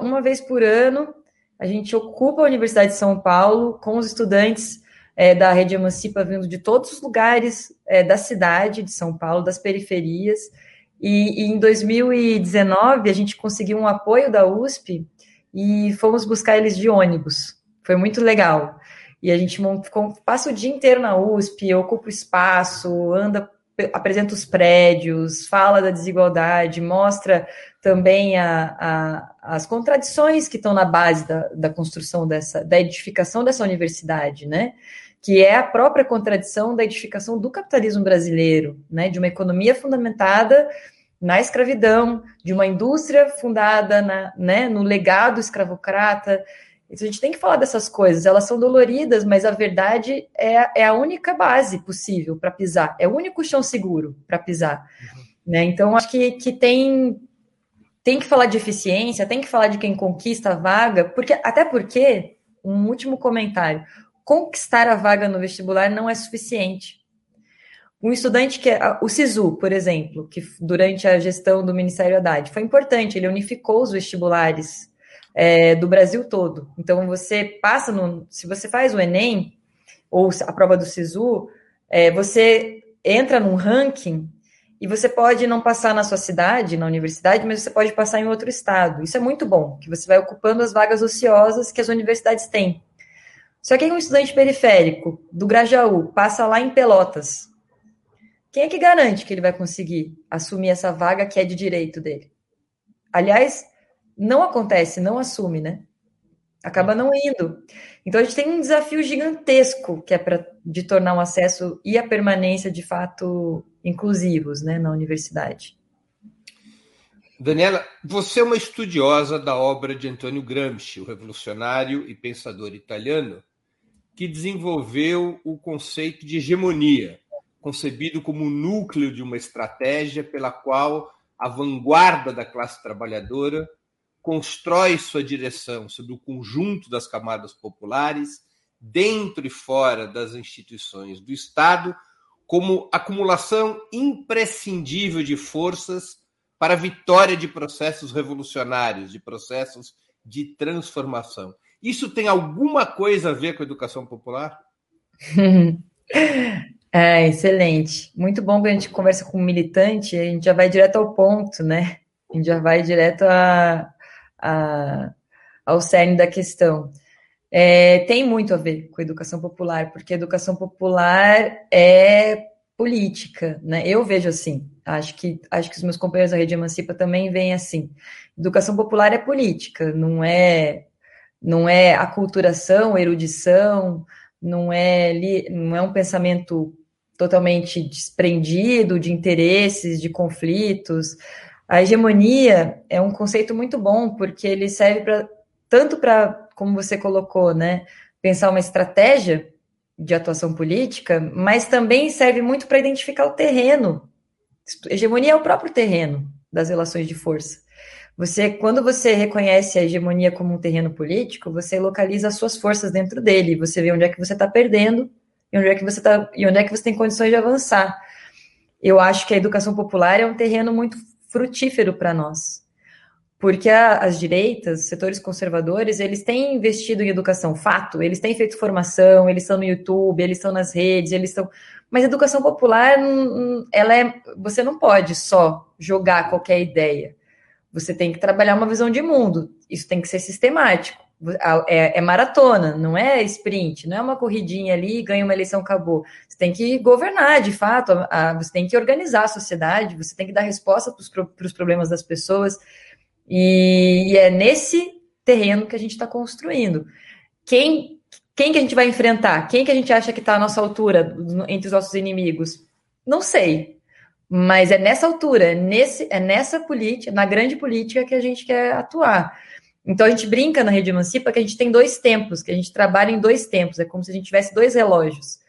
Uma vez por ano, a gente ocupa a Universidade de São Paulo com os estudantes é, da Rede Emancipa vindo de todos os lugares é, da cidade de São Paulo, das periferias. E, e, em 2019 a gente conseguiu um apoio da USP e fomos buscar eles de ônibus. Foi muito legal. E a gente passa o dia inteiro na USP, ocupa o espaço, anda apresenta os prédios, fala da desigualdade, mostra também a, a, as contradições que estão na base da, da construção dessa, da edificação dessa universidade, né? Que é a própria contradição da edificação do capitalismo brasileiro, né? De uma economia fundamentada na escravidão, de uma indústria fundada na, né, no legado escravocrata, então, a gente tem que falar dessas coisas. Elas são doloridas, mas a verdade é, é a única base possível para pisar. É o único chão seguro para pisar. Uhum. Né? Então, acho que, que tem, tem que falar de eficiência, tem que falar de quem conquista a vaga, porque até porque, um último comentário, conquistar a vaga no vestibular não é suficiente. Um estudante que é o SISU, por exemplo, que durante a gestão do Ministério Haddad foi importante, ele unificou os vestibulares é, do Brasil todo. Então, você passa no. Se você faz o Enem, ou a prova do SISU, é, você entra num ranking e você pode não passar na sua cidade, na universidade, mas você pode passar em outro estado. Isso é muito bom, que você vai ocupando as vagas ociosas que as universidades têm. Só que um estudante periférico do Grajaú passa lá em Pelotas. Quem é que garante que ele vai conseguir assumir essa vaga que é de direito dele? Aliás, não acontece, não assume, né? Acaba não indo. Então a gente tem um desafio gigantesco que é para de tornar o acesso e a permanência de fato inclusivos, né, na universidade. Daniela, você é uma estudiosa da obra de Antônio Gramsci, o revolucionário e pensador italiano, que desenvolveu o conceito de hegemonia, concebido como o núcleo de uma estratégia pela qual a vanguarda da classe trabalhadora constrói sua direção sobre o conjunto das camadas populares, dentro e fora das instituições do Estado, como acumulação imprescindível de forças para a vitória de processos revolucionários, de processos de transformação. Isso tem alguma coisa a ver com a educação popular? É, excelente. Muito bom que a gente conversa com um militante, a gente já vai direto ao ponto, né? A gente já vai direto a, a, ao cerne da questão. É, tem muito a ver com educação popular, porque educação popular é política, né? Eu vejo assim. Acho que acho que os meus companheiros da Rede Emancipa também veem assim. Educação popular é política, não é não é aculturação, erudição, não é não é um pensamento totalmente desprendido de interesses, de conflitos. A hegemonia é um conceito muito bom, porque ele serve para tanto para, como você colocou, né, pensar uma estratégia de atuação política, mas também serve muito para identificar o terreno Hegemonia é o próprio terreno das relações de força. Você, quando você reconhece a hegemonia como um terreno político, você localiza as suas forças dentro dele. Você vê onde é que você está perdendo e onde é que você tá, e onde é que você tem condições de avançar. Eu acho que a educação popular é um terreno muito frutífero para nós. Porque a, as direitas, setores conservadores, eles têm investido em educação, fato, eles têm feito formação, eles estão no YouTube, eles estão nas redes, eles estão. Mas educação popular, ela é. Você não pode só jogar qualquer ideia. Você tem que trabalhar uma visão de mundo. Isso tem que ser sistemático. É, é, maratona, não é sprint, não é uma corridinha ali, ganha uma eleição, acabou. Você tem que governar, de fato, a, a, você tem que organizar a sociedade, você tem que dar resposta para os problemas das pessoas. E, e, é nesse terreno que a gente está construindo. Quem, quem que a gente vai enfrentar? Quem que a gente acha que está à nossa altura entre os nossos inimigos? Não sei. Mas é nessa altura, é, nesse, é nessa política, na grande política que a gente quer atuar. Então a gente brinca na Rede Emancipa que a gente tem dois tempos, que a gente trabalha em dois tempos, é como se a gente tivesse dois relógios.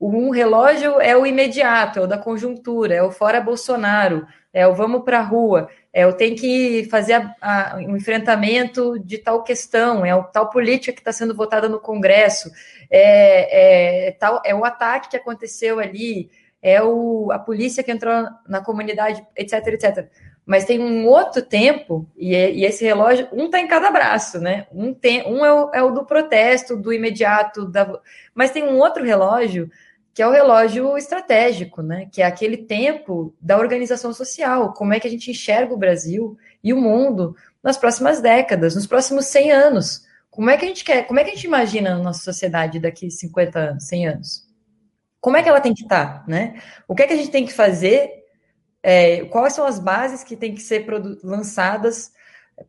Um relógio é o imediato, é o da conjuntura, é o fora Bolsonaro, é o vamos para a rua, é o tem que fazer a, a, um enfrentamento de tal questão, é o tal política que está sendo votada no Congresso, é, é, tal, é o ataque que aconteceu ali, é o, a polícia que entrou na comunidade, etc, etc mas tem um outro tempo, e, é, e esse relógio, um está em cada braço, né? Um, tem, um é, o, é o do protesto, do imediato, da, mas tem um outro relógio que é o relógio estratégico, né? Que é aquele tempo da organização social, como é que a gente enxerga o Brasil e o mundo nas próximas décadas, nos próximos 100 anos. Como é que a gente quer, como é que a gente imagina a nossa sociedade daqui 50 anos, 100 anos? Como é que ela tem que estar, tá, né? O que é que a gente tem que fazer é, quais são as bases que têm que ser lançadas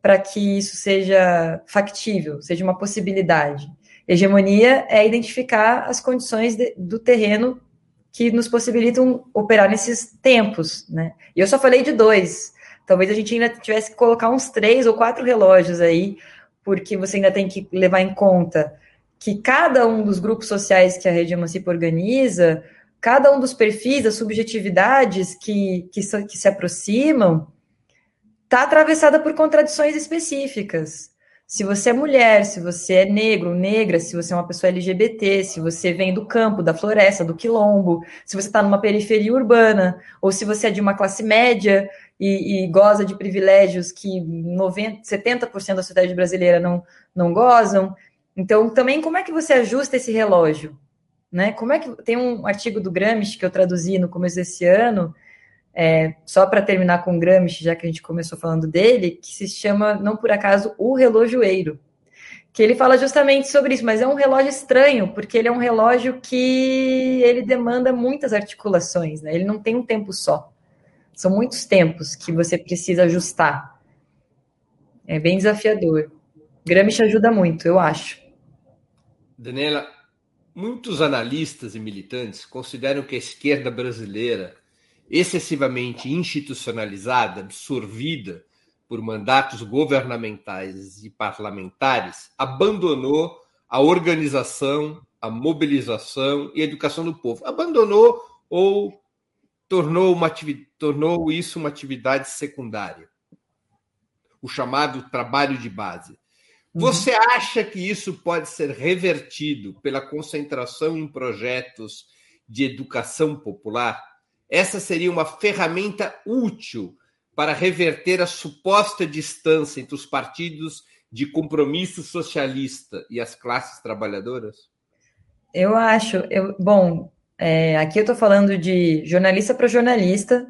para que isso seja factível, seja uma possibilidade? Hegemonia é identificar as condições de, do terreno que nos possibilitam operar nesses tempos, né? E eu só falei de dois. Talvez a gente ainda tivesse que colocar uns três ou quatro relógios aí, porque você ainda tem que levar em conta que cada um dos grupos sociais que a Rede Emancipa organiza cada um dos perfis, as subjetividades que, que, que se aproximam, está atravessada por contradições específicas. Se você é mulher, se você é negro, negra, se você é uma pessoa LGBT, se você vem do campo, da floresta, do quilombo, se você está numa periferia urbana, ou se você é de uma classe média e, e goza de privilégios que 90, 70% da sociedade brasileira não, não gozam. Então, também, como é que você ajusta esse relógio? Né? Como é que tem um artigo do Gramsci que eu traduzi no começo desse ano, é, só para terminar com o Gramsci, já que a gente começou falando dele, que se chama, não por acaso, O Relojoeiro, que ele fala justamente sobre isso, mas é um relógio estranho, porque ele é um relógio que ele demanda muitas articulações, né? ele não tem um tempo só. São muitos tempos que você precisa ajustar. É bem desafiador. Gramsci ajuda muito, eu acho. Daniela, Muitos analistas e militantes consideram que a esquerda brasileira, excessivamente institucionalizada, absorvida por mandatos governamentais e parlamentares, abandonou a organização, a mobilização e a educação do povo. Abandonou ou tornou, uma tornou isso uma atividade secundária. O chamado trabalho de base. Você acha que isso pode ser revertido pela concentração em projetos de educação popular? Essa seria uma ferramenta útil para reverter a suposta distância entre os partidos de compromisso socialista e as classes trabalhadoras? Eu acho. Eu, bom, é, aqui eu estou falando de jornalista para jornalista,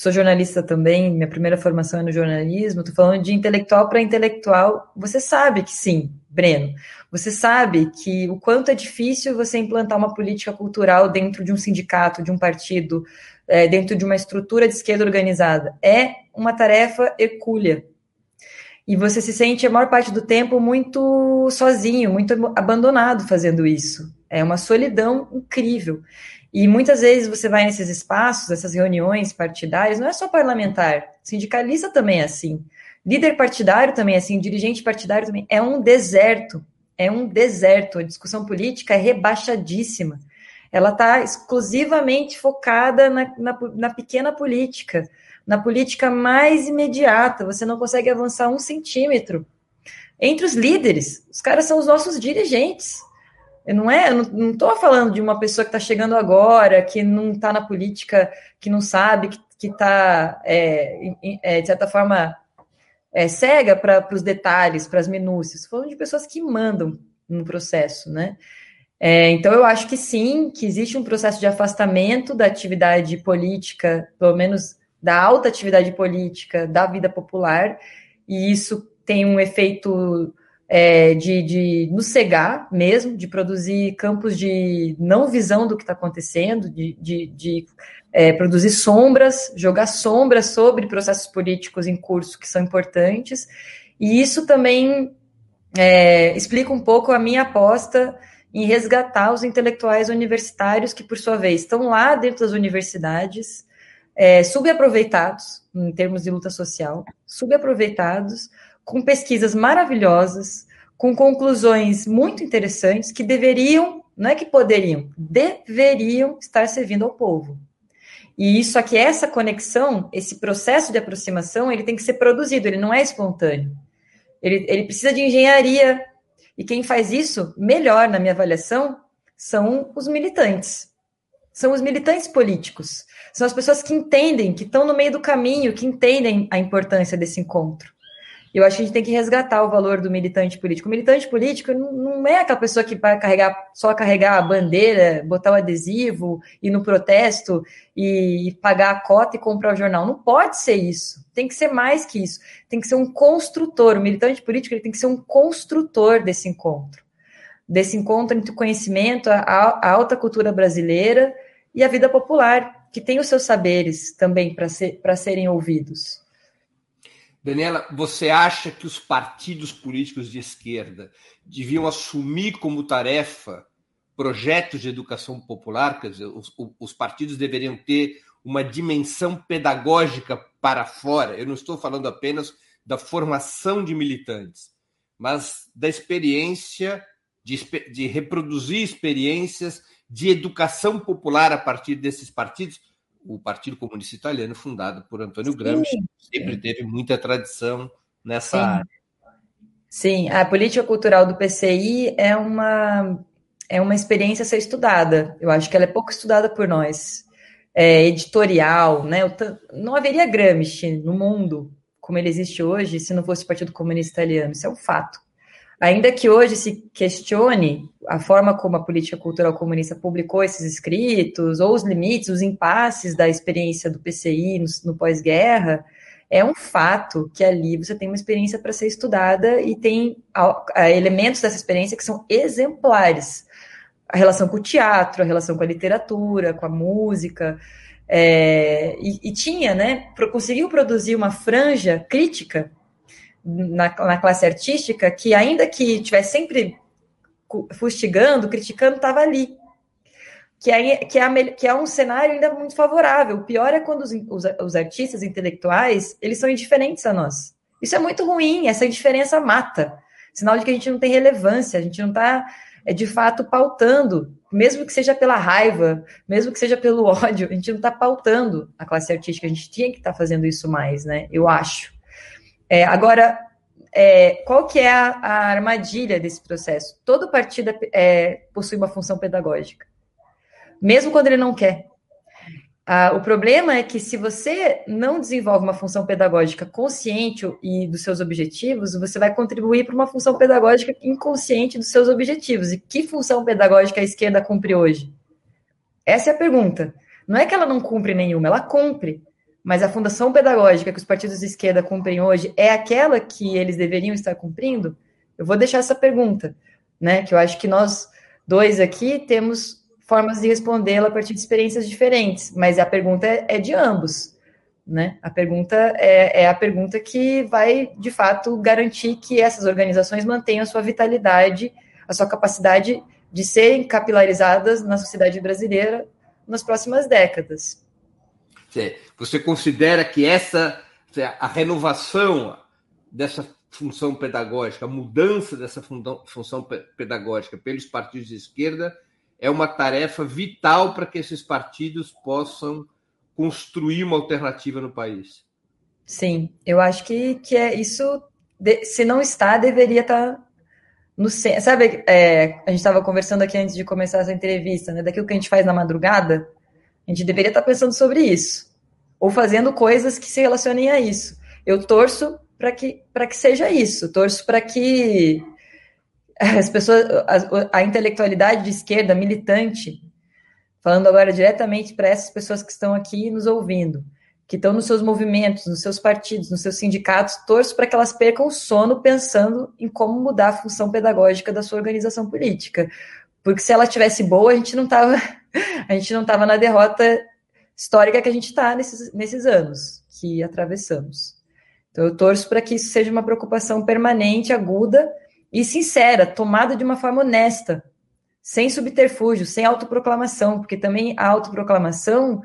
sou jornalista também, minha primeira formação é no jornalismo, estou falando de intelectual para intelectual. Você sabe que sim, Breno. Você sabe que o quanto é difícil você implantar uma política cultural dentro de um sindicato, de um partido, é, dentro de uma estrutura de esquerda organizada. É uma tarefa hercúlea. E você se sente a maior parte do tempo muito sozinho, muito abandonado fazendo isso. É uma solidão incrível. E muitas vezes você vai nesses espaços, essas reuniões partidárias, não é só parlamentar, sindicalista também é assim, líder partidário também é assim, dirigente partidário também. É um deserto, é um deserto. A discussão política é rebaixadíssima. ela está exclusivamente focada na, na, na, pequena política, na política mais imediata. Você não consegue avançar um centímetro. Entre os líderes, os caras são os nossos dirigentes. Não é, eu não estou falando de uma pessoa que está chegando agora, que não está na política, que não sabe, que está, é, é, de certa forma, é, cega para os detalhes, para as minúcias. Falando de pessoas que mandam no processo, né? É, então, eu acho que sim, que existe um processo de afastamento da atividade política, pelo menos da alta atividade política, da vida popular, e isso tem um efeito é, de, de nos cegar mesmo, de produzir campos de não visão do que está acontecendo, de, de, de é, produzir sombras, jogar sombras sobre processos políticos em curso que são importantes, e isso também é, explica um pouco a minha aposta em resgatar os intelectuais universitários que, por sua vez, estão lá dentro das universidades, é, subaproveitados em termos de luta social, subaproveitados, com pesquisas maravilhosas, com conclusões muito interessantes que deveriam, não é que poderiam, deveriam estar servindo ao povo. E isso aqui, essa conexão, esse processo de aproximação, ele tem que ser produzido, ele não é espontâneo. Ele, ele precisa de engenharia e quem faz isso melhor, na minha avaliação, são os militantes. São os militantes políticos. São as pessoas que entendem, que estão no meio do caminho, que entendem a importância desse encontro. Eu acho que a gente tem que resgatar o valor do militante político. O militante político não é aquela pessoa que vai carregar, só carregar a bandeira, botar o adesivo, ir no protesto e pagar a cota e comprar o jornal. Não pode ser isso. Tem que ser mais que isso. Tem que ser um construtor. O militante político ele tem que ser um construtor desse encontro. Desse encontro entre o conhecimento, a, alta cultura brasileira e a vida popular, que tem os seus saberes também para ser, serem ouvidos. Daniela, você acha que os partidos políticos de esquerda deviam assumir como tarefa projetos de educação popular? Quer dizer, os, os partidos deveriam ter uma dimensão pedagógica para fora. Eu não estou falando apenas da formação de militantes, mas da experiência de, de reproduzir experiências de educação popular a partir desses partidos o Partido Comunista Italiano, fundado por Antônio Gramsci, sempre teve muita tradição nessa Sim. área. Sim, a política cultural do PCI é uma, é uma experiência a ser estudada. Eu acho que ela é pouco estudada por nós. É editorial, né? Não haveria Gramsci no mundo como ele existe hoje se não fosse o Partido Comunista Italiano. Isso é um fato. Ainda que hoje se questione a forma como a política cultural comunista publicou esses escritos, ou os limites, os impasses da experiência do PCI no, no pós-guerra, é um fato que ali você tem uma experiência para ser estudada e tem elementos dessa experiência que são exemplares. A relação com o teatro, a relação com a literatura, com a música. É, e, e, tinha, né? Conseguiu produzir uma franja crítica na, na classe artística que, ainda que estivesse sempre fustigando, criticando, estava ali. Que é, que, é, que é um cenário ainda muito favorável. O pior é quando os, os, os artistas intelectuais eles são indiferentes a nós. Isso é muito ruim, essa indiferença mata. Sinal de que a gente não tem relevância, a gente não está, é, de fato, pautando, mesmo que seja pela raiva, mesmo que seja pelo ódio, a gente não está pautando a classe artística, a gente tinha que estar tá fazendo isso mais, né? Eu acho. É, agora, é, qual que é a, a, armadilha desse processo? Todo partido é, possui uma função pedagógica, mesmo quando ele não quer. Ah, o problema é que se você não desenvolve uma função pedagógica consciente e dos seus objetivos, você vai contribuir para uma função pedagógica inconsciente dos seus objetivos. E que função pedagógica a esquerda cumpre hoje? Essa é a pergunta. Não é que ela não cumpre nenhuma, ela cumpre mas a fundação pedagógica que os partidos de esquerda cumprem hoje é aquela que eles deveriam estar cumprindo? Eu vou deixar essa pergunta, né? Que eu acho que nós dois aqui temos formas de respondê-la a partir de experiências diferentes, mas a pergunta é, de ambos, né? A pergunta é, é, a pergunta que vai, de fato, garantir que essas organizações mantenham a sua vitalidade, a sua capacidade de serem capilarizadas na sociedade brasileira nas próximas décadas. Você considera que essa a renovação dessa função pedagógica, a mudança dessa função pedagógica pelos partidos de esquerda é uma tarefa vital para que esses partidos possam construir uma alternativa no país. Sim, eu acho que, que é isso. Se não está, deveria estar tá no Sabe, é, a gente estava conversando aqui antes de começar essa entrevista, né? Daquilo que a gente faz na madrugada, a gente deveria estar pensando sobre isso. Ou fazendo coisas que se relacionem a isso. Eu torço para que, que seja isso. Torço para que as pessoas, a, a intelectualidade de esquerda militante, falando agora diretamente para essas pessoas que estão aqui nos ouvindo, que estão nos seus movimentos, nos seus partidos, nos seus sindicatos, torço para que elas percam o sono pensando em como mudar a função pedagógica da sua organização política. Porque se ela tivesse boa, a gente não estava a gente não estava na derrota histórica que a gente está nesses, nesses anos que atravessamos. Então eu torço para que isso seja uma preocupação permanente, aguda e sincera, tomada de uma forma honesta, sem subterfúgio, sem autoproclamação, porque também a autoproclamação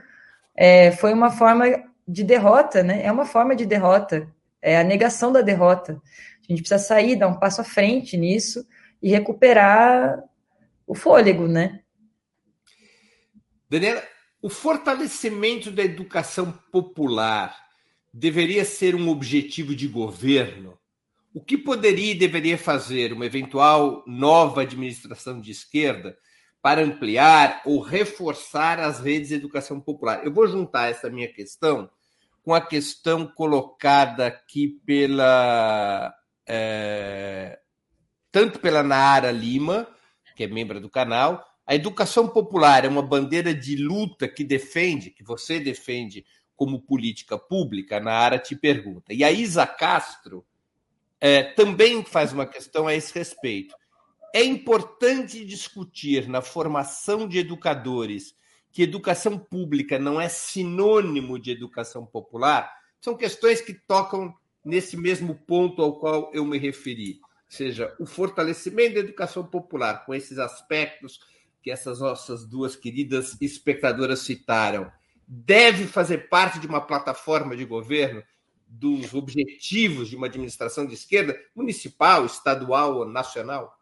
é, foi uma forma de derrota, né? É uma forma de derrota, é a negação da derrota. A gente precisa sair, dar um passo à frente nisso e recuperar o fôlego, né? Daniela, o fortalecimento da educação popular deveria ser um objetivo de governo? O que poderia e deveria fazer uma eventual nova administração de esquerda para ampliar ou reforçar as redes de educação popular? Eu vou juntar essa minha questão com a questão colocada aqui pela é, tanto pela Nara Lima, que é membro do canal. A educação popular é uma bandeira de luta que defende, que você defende como política pública, na área te pergunta. E a Isa Castro é, também faz uma questão a esse respeito. É importante discutir na formação de educadores que educação pública não é sinônimo de educação popular, são questões que tocam nesse mesmo ponto ao qual eu me referi, ou seja, o fortalecimento da educação popular com esses aspectos que essas nossas duas queridas espectadoras citaram, deve fazer parte de uma plataforma de governo dos objetivos de uma administração de esquerda, municipal, estadual ou nacional?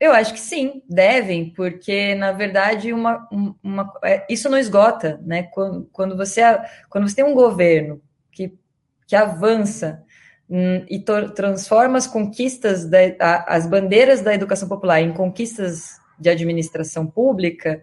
Eu acho que sim, devem, porque na verdade uma, uma, é, isso não esgota, né? Quando, quando, você, quando você tem um governo que, que avança hum, e transforma as conquistas, da, a, as bandeiras da educação popular em conquistas de administração pública,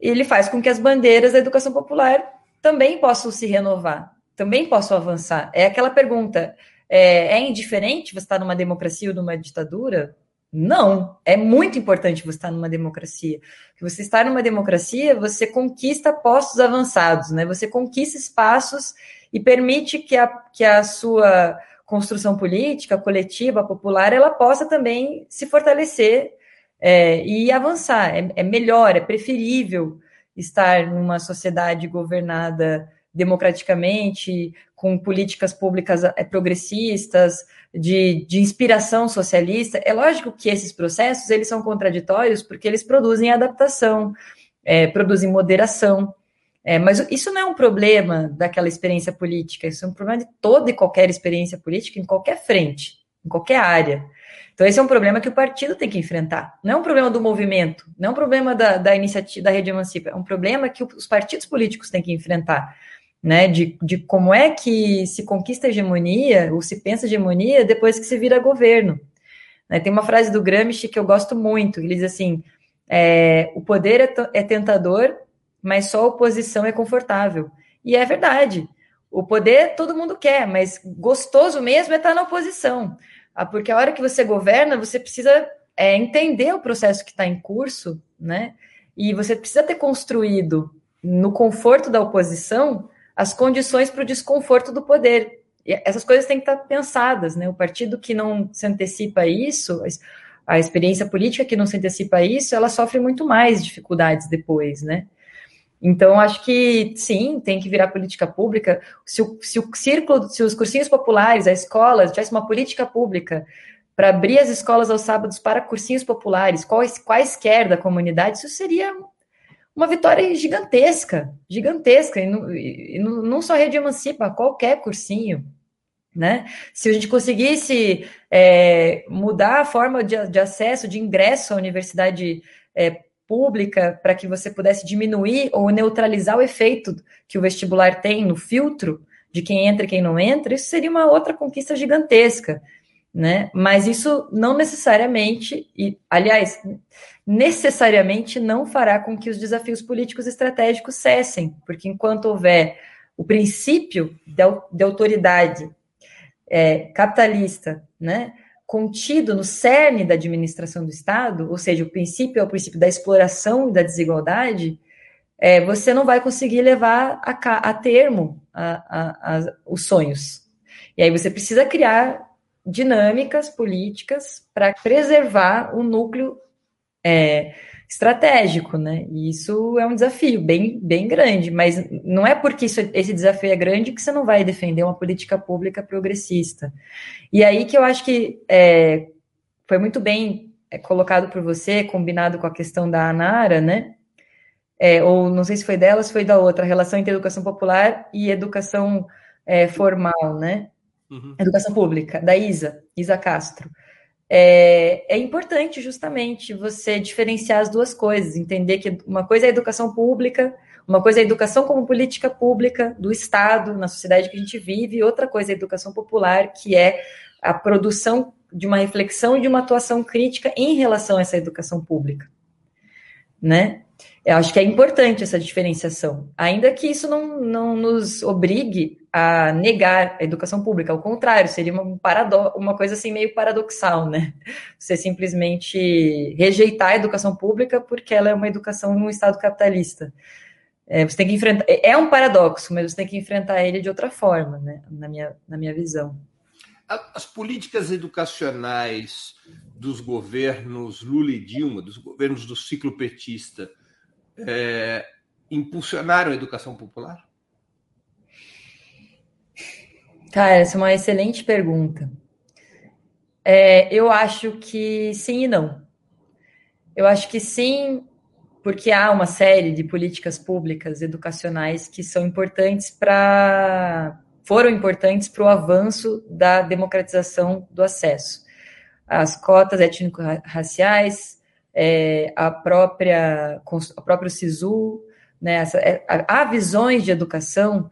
ele faz com que as bandeiras da educação popular também possam se renovar, também possam avançar. É aquela pergunta: é, é indiferente você estar numa democracia ou numa ditadura? Não, é muito importante você estar numa democracia. Você estar numa democracia, você conquista postos avançados, né? Você conquista espaços e permite que a, que a sua construção política, coletiva, popular, ela possa também se fortalecer é, e avançar. É, é melhor, é preferível estar numa sociedade governada democraticamente, com políticas públicas é, progressistas, de, de inspiração socialista, é lógico que esses processos eles são contraditórios porque eles produzem adaptação, é, produzem moderação. É, mas isso não é um problema daquela experiência política, isso é um problema de toda e qualquer experiência política, em qualquer frente, em qualquer área. Então, esse é um problema que o partido tem que enfrentar. Não é um problema do movimento, não é um problema da, da iniciativa da Rede Emancipa, é um problema que os partidos políticos têm que enfrentar né, de, de como é que se conquista hegemonia, ou se pensa hegemonia, depois que se vira governo. Né, tem uma frase do Gramsci que eu gosto muito, ele diz assim, é, o poder é, é tentador, mas só a oposição é confortável. E é verdade, o poder todo mundo quer, mas gostoso mesmo é estar na oposição. Ah, porque a hora que você governa, você precisa é, entender o processo que está em curso, né? E você precisa ter construído no conforto da oposição as condições para o desconforto do poder. E essas coisas têm que estar pensadas, né? O partido que não se antecipa a isso, a experiência política que não se antecipa a isso, ela sofre muito mais dificuldades depois, né? Então, acho que sim, tem que virar política pública. Se o, se o círculo, se os cursinhos populares, a escola, tivesse uma política pública para abrir as escolas aos sábados para cursinhos populares, quais, quaisquer da comunidade, isso seria uma vitória gigantesca, gigantesca, e não, e não só a Rede Emancipa, qualquer cursinho, né? Se a gente conseguisse é, mudar a forma de, de, acesso, de ingresso à universidade é, pública para que você pudesse diminuir ou neutralizar o efeito que o vestibular tem no filtro de quem entra e quem não entra, isso seria uma outra conquista gigantesca, né? Mas isso não necessariamente, e aliás, necessariamente não fará com que os desafios políticos estratégicos cessem, porque enquanto houver o princípio de, autoridade é, capitalista, né, contido no cerne da administração do Estado, ou seja, o princípio é o princípio da exploração e da desigualdade, é, você não vai conseguir levar a, a termo a, a, os sonhos. E aí você precisa criar dinâmicas políticas para preservar o núcleo é, estratégico, né? E isso é um desafio bem, bem grande, mas não é porque isso, esse desafio é grande que você não vai defender uma política pública progressista. E aí que eu acho que é, foi muito bem é, colocado por você, combinado com a questão da Anara, né? É, ou não sei se foi dela, se foi da outra, a relação entre educação popular e educação é, formal, né? Uhum. Educação pública, da Isa, Isa Castro é, é, importante justamente você diferenciar as duas coisas, entender que uma coisa é a educação pública, uma coisa é a educação como política pública do Estado, na sociedade que a gente vive, e outra coisa é a educação popular, que é a produção de uma reflexão e de uma atuação crítica em relação a essa educação pública. Né? Eu acho que é importante essa diferenciação, ainda que isso não, não nos obrigue a negar a educação pública, ao contrário, seria uma, uma coisa assim meio paradoxal, né? Você simplesmente rejeitar a educação pública porque ela é uma educação num Estado capitalista. É, você tem que enfrentar. É, é um paradoxo, mas você tem que enfrentar ele de outra forma, né? Na minha, na minha visão. As políticas educacionais dos governos Lula e Dilma, dos governos do ciclo petista, é, impulsionaram a educação popular? Cara, essa é uma excelente pergunta. É, eu acho que sim e não. Eu acho que sim, porque há uma série de políticas públicas educacionais que são importantes para. foram importantes para o avanço da democratização do acesso. As cotas étnico-raciais, é, a própria o próprio SISU, né, essa, é, há visões de educação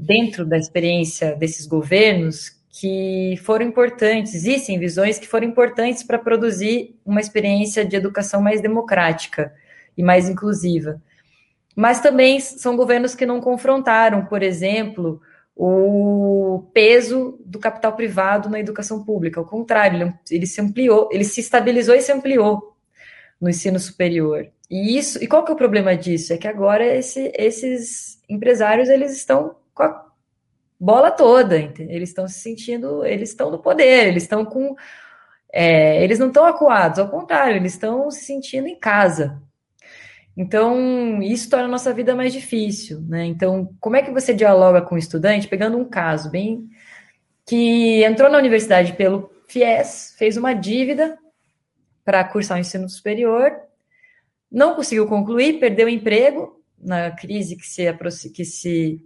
dentro da experiência desses governos que foram importantes, existem visões que foram importantes para produzir uma experiência de educação mais democrática e mais inclusiva. Mas também são governos que não confrontaram, por exemplo, o peso do capital privado na educação pública. Ao contrário, ele se ampliou, ele se estabilizou e se ampliou no ensino superior. E isso, e qual que é o problema disso? É que agora esse, esses empresários eles estão com a bola toda, eles estão se sentindo, eles estão no poder, eles estão com, é, eles não estão acuados, ao contrário, eles estão se sentindo em casa. Então, isso torna a nossa vida mais difícil, né? Então, como é que você dialoga com o estudante? Pegando um caso bem que entrou na universidade pelo FIES, fez uma dívida para cursar o ensino superior, não conseguiu concluir, perdeu o emprego na crise que se, que se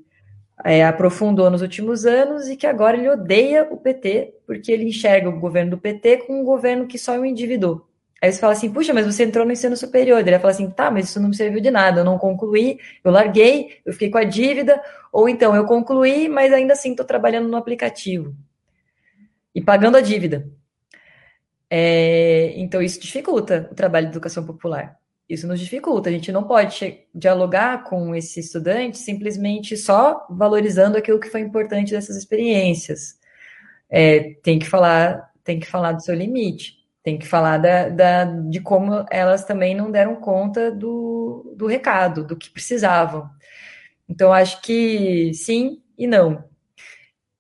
é, aprofundou nos últimos anos e que agora ele odeia o PT, porque ele enxerga o governo do PT como um governo que só o endividou. Aí você fala assim, puxa, mas você entrou no ensino superior. Ele vai falar assim, tá, mas isso não me serviu de nada, eu não concluí, eu larguei, eu fiquei com a dívida, ou então eu concluí, mas ainda assim estou trabalhando no aplicativo e pagando a dívida. É, então, isso dificulta o trabalho de educação popular. Isso nos dificulta. A gente não pode dialogar com esse estudante simplesmente só valorizando aquilo que foi importante dessas experiências. É, tem que falar, tem que falar do seu limite, tem que falar da, da, de como elas também não deram conta do, do recado, do que precisavam. Então, acho que sim e não.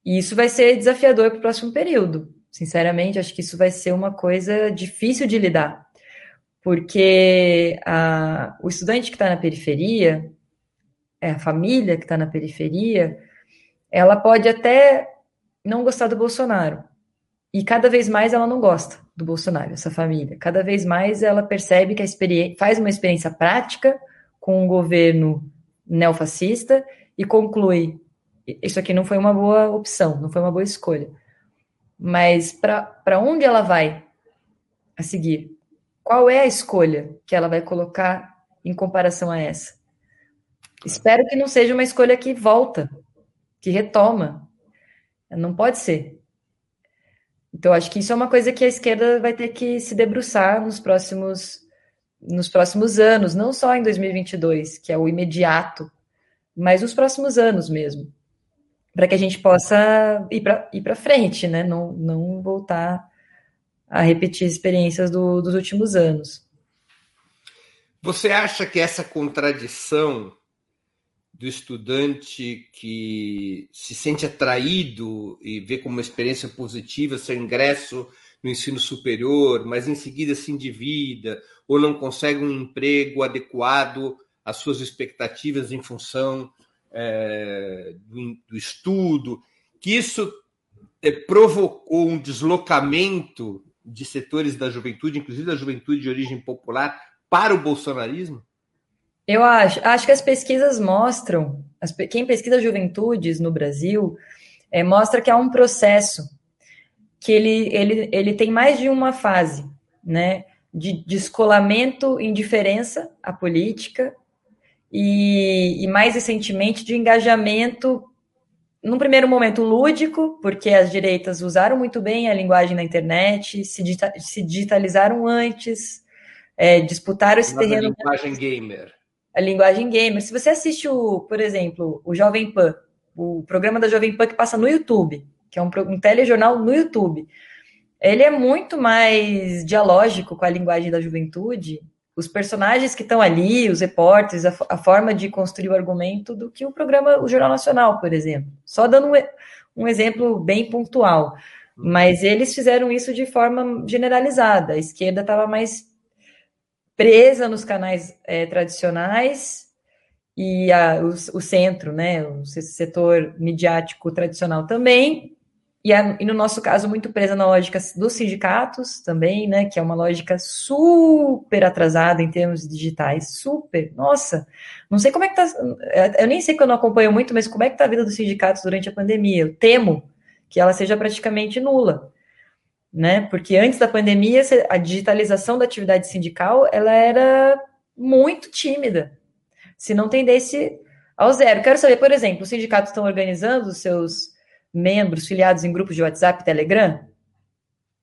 E isso vai ser desafiador para o próximo período. Sinceramente, acho que isso vai ser uma coisa difícil de lidar, porque a, o estudante que está na periferia, é, a família que está na periferia, ela pode até não gostar do Bolsonaro. E cada vez mais ela não gosta do Bolsonaro, essa família. Cada vez mais ela percebe que a faz uma experiência prática com um governo neofascista e conclui: isso aqui não foi uma boa opção, não foi uma boa escolha. Mas para onde ela vai a seguir? Qual é a escolha que ela vai colocar em comparação a essa? Espero que não seja uma escolha que volta, que retoma. Não pode ser. Então, acho que isso é uma coisa que a esquerda vai ter que se debruçar nos próximos, nos próximos anos, não só em 2022, que é o imediato, mas nos próximos anos mesmo, para que a gente possa ir para frente, né? Não, não voltar a repetir experiências do, dos últimos anos. Você acha que essa contradição do estudante que se sente atraído e vê como uma experiência positiva seu ingresso no ensino superior, mas em seguida se endivida ou não consegue um emprego adequado às suas expectativas em função é, do, do, estudo, que isso é, provocou um deslocamento de setores da juventude, inclusive da juventude de origem popular, para o bolsonarismo? Eu acho, acho que as pesquisas mostram, as, quem pesquisa juventudes no Brasil, é, mostra que há um processo que ele, ele, ele tem mais de uma fase, né? De descolamento, indiferença à política e, e mais recentemente de engajamento, num primeiro momento lúdico, porque as direitas usaram muito bem a linguagem na internet, se, se digitalizaram antes, é, disputaram esse terreno. A linguagem gamer a linguagem gamer. Se você assiste, o, por exemplo, o Jovem Pan, o programa da Jovem Pan que passa no YouTube, que é um, um telejornal no YouTube, ele é muito mais dialógico com a linguagem da juventude, os personagens que estão ali, os repórteres, a, a, forma de construir o argumento do que o programa, o Jornal Nacional, por exemplo. Só dando um, um exemplo bem pontual. Mas eles fizeram isso de forma generalizada. A esquerda estava mais presa nos canais é, tradicionais e a, o, o, centro, né, o setor midiático tradicional também, e, a, e, no nosso caso muito presa na lógica dos sindicatos também, né, que é uma lógica super atrasada em termos digitais, super, nossa, não sei como é que tá, eu nem sei que eu não acompanho muito, mas como é que tá a vida dos sindicatos durante a pandemia, eu temo que ela seja praticamente nula, né? Porque antes da pandemia, a digitalização da atividade sindical ela era muito tímida, se não tendesse ao zero. Quero saber, por exemplo, os sindicatos estão organizando os seus membros filiados em grupos de WhatsApp, Telegram?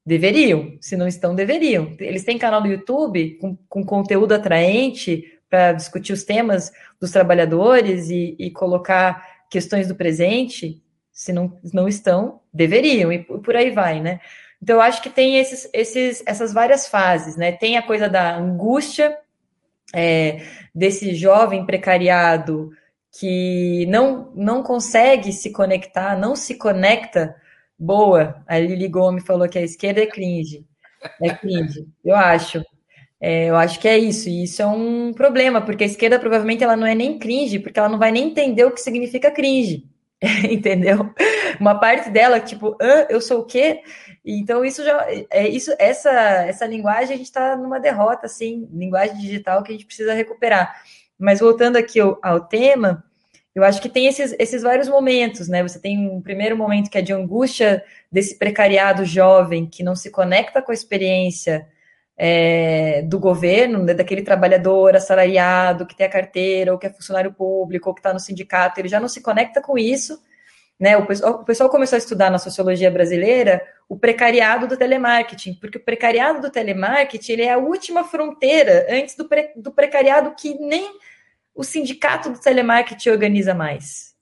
Deveriam, se não estão, deveriam. Eles têm canal no YouTube com, com conteúdo atraente para discutir os temas dos trabalhadores e, e colocar questões do presente. Se não, não estão, deveriam, e por aí vai, né? Então, eu acho que tem esses, esses, essas várias fases, né? Tem a coisa da angústia é, desse jovem precariado que não, não consegue se conectar, não se conecta. Boa, a Lili Gomes falou que a esquerda é cringe. É cringe, eu acho. É, eu acho que é isso, e isso é um problema, porque a esquerda provavelmente ela não é nem cringe, porque ela não vai nem entender o que significa cringe. entendeu? Uma parte dela, tipo, ah, eu sou o quê? Então, isso já é isso, essa, essa linguagem a gente está numa derrota, assim, linguagem digital que a gente precisa recuperar. Mas voltando aqui ao, ao tema, eu acho que tem esses, esses vários momentos, né? Você tem um primeiro momento que é de angústia desse precariado jovem que não se conecta com a experiência é, do governo, né, daquele trabalhador assalariado que tem a carteira, ou que é funcionário público, ou que está no sindicato, ele já não se conecta com isso. Né? O, pessoal, o pessoal começou a estudar na sociologia brasileira o precariado do telemarketing, porque o precariado do telemarketing ele é a última fronteira antes do, pre, do precariado que nem o sindicato do telemarketing organiza mais.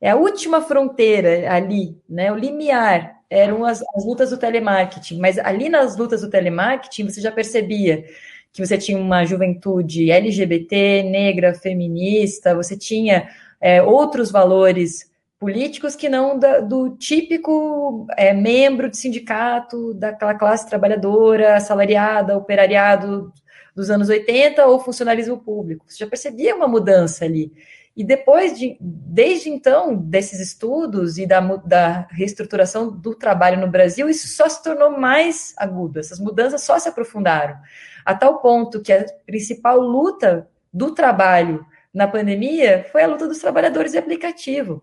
É a última fronteira ali, né? o limiar eram as, as lutas do telemarketing, mas ali nas lutas do telemarketing você já percebia que você tinha uma juventude LGBT, negra, feminista, você tinha é, outros valores políticos que não da, do típico é, membro de sindicato daquela classe trabalhadora, assalariada, operariado dos anos 80 ou funcionalismo público. Você já percebia uma mudança ali. E depois de, desde então, desses estudos e da, da reestruturação do trabalho no Brasil, isso só se tornou mais agudo, essas mudanças só se aprofundaram, a tal ponto que a principal luta do trabalho na pandemia foi a luta dos trabalhadores de aplicativo.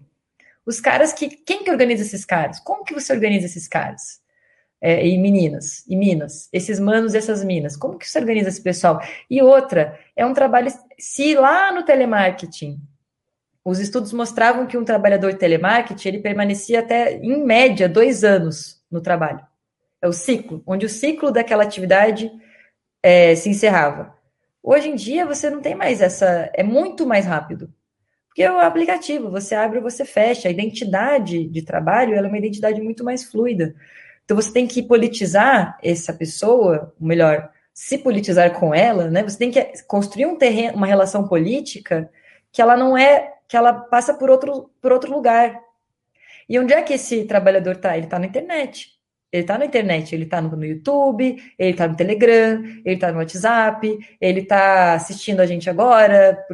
Os caras que. Quem que organiza esses caras? Como que você organiza esses caras? É, e meninas, e minas, esses manos e essas minas, como que você organiza esse pessoal? E outra, é um trabalho, se lá no telemarketing, os estudos mostravam que um trabalhador de telemarketing, ele permanecia até, em média, dois anos no trabalho. É o ciclo, onde o ciclo daquela atividade é, se encerrava. Hoje em dia, você não tem mais essa, é muito mais rápido. Porque é o aplicativo, você abre, você fecha. A identidade de trabalho ela é uma identidade muito mais fluida. Então você tem que politizar essa pessoa, ou melhor, se politizar com ela, né? Você tem que construir um terreno, uma relação política que ela não é, que ela passa por outro, por outro lugar. E onde é que esse trabalhador está? Ele está na internet. Ele está na internet, ele está no, YouTube, ele está no Telegram, ele está no WhatsApp, ele está assistindo a gente agora.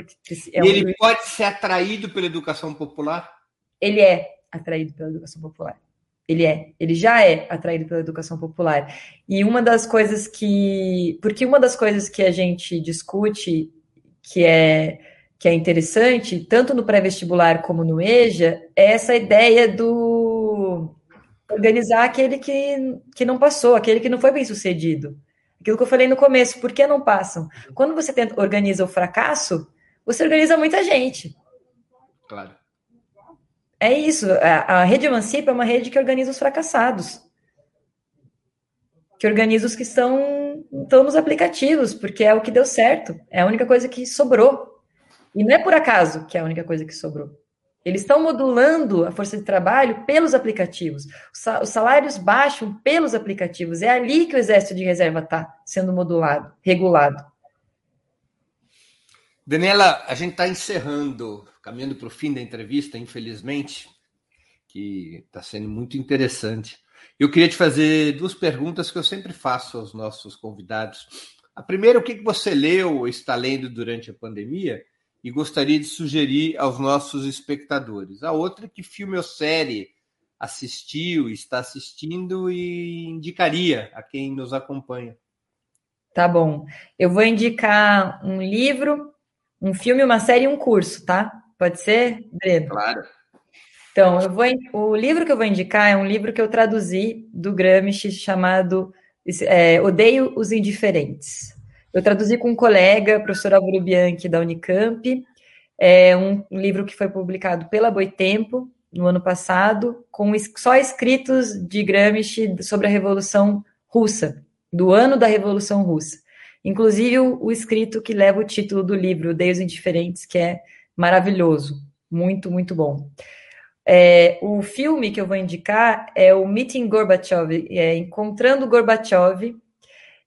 É e um... ele pode ser atraído pela educação popular? Ele é atraído pela educação popular. Ele é, ele já é atraído pela educação popular. E uma das coisas que. Porque uma das coisas que a gente discute, que é, que é interessante, tanto no pré-vestibular como no EJA, é essa ideia do organizar aquele que, que não passou, aquele que não foi bem sucedido. Aquilo que eu falei no começo, por que não passam? Quando você tenta, organiza o fracasso, você organiza muita gente. Claro. É isso. A, a rede Emancipa é uma rede que organiza os fracassados. Que organiza os que estão, estão nos aplicativos, porque é o que deu certo. É a única coisa que sobrou. E não é por acaso que é a única coisa que sobrou. Eles estão modulando a força de trabalho pelos aplicativos. Os salários baixam pelos aplicativos. É ali que o exército de reserva está sendo modulado, regulado. Daniela, a gente está encerrando, caminhando para o fim da entrevista, infelizmente, que está sendo muito interessante. Eu queria te fazer duas perguntas que eu sempre faço aos nossos convidados. A primeira, o que você leu ou está lendo durante a pandemia? e gostaria de sugerir aos nossos espectadores. A outra, que filme ou série assistiu, está assistindo e indicaria a quem nos acompanha. Tá bom. Eu vou indicar um livro, um filme, uma série e um curso, tá? Pode ser, Breno? Claro. Então, eu vou, o livro que eu vou indicar é um livro que eu traduzi do Gramsci chamado é, Odeio os Indiferentes. Eu traduzi com um colega, professor Álvaro Bianchi, da Unicamp, é um livro que foi publicado pela Boitempo no ano passado, com só escritos de Gramsci sobre a Revolução Russa, do ano da Revolução Russa. Inclusive o, o escrito que leva o título do livro, Deus Indiferentes, que é maravilhoso, muito, muito bom. É, o filme que eu vou indicar é o Meeting Gorbachev, é, Encontrando Gorbachev,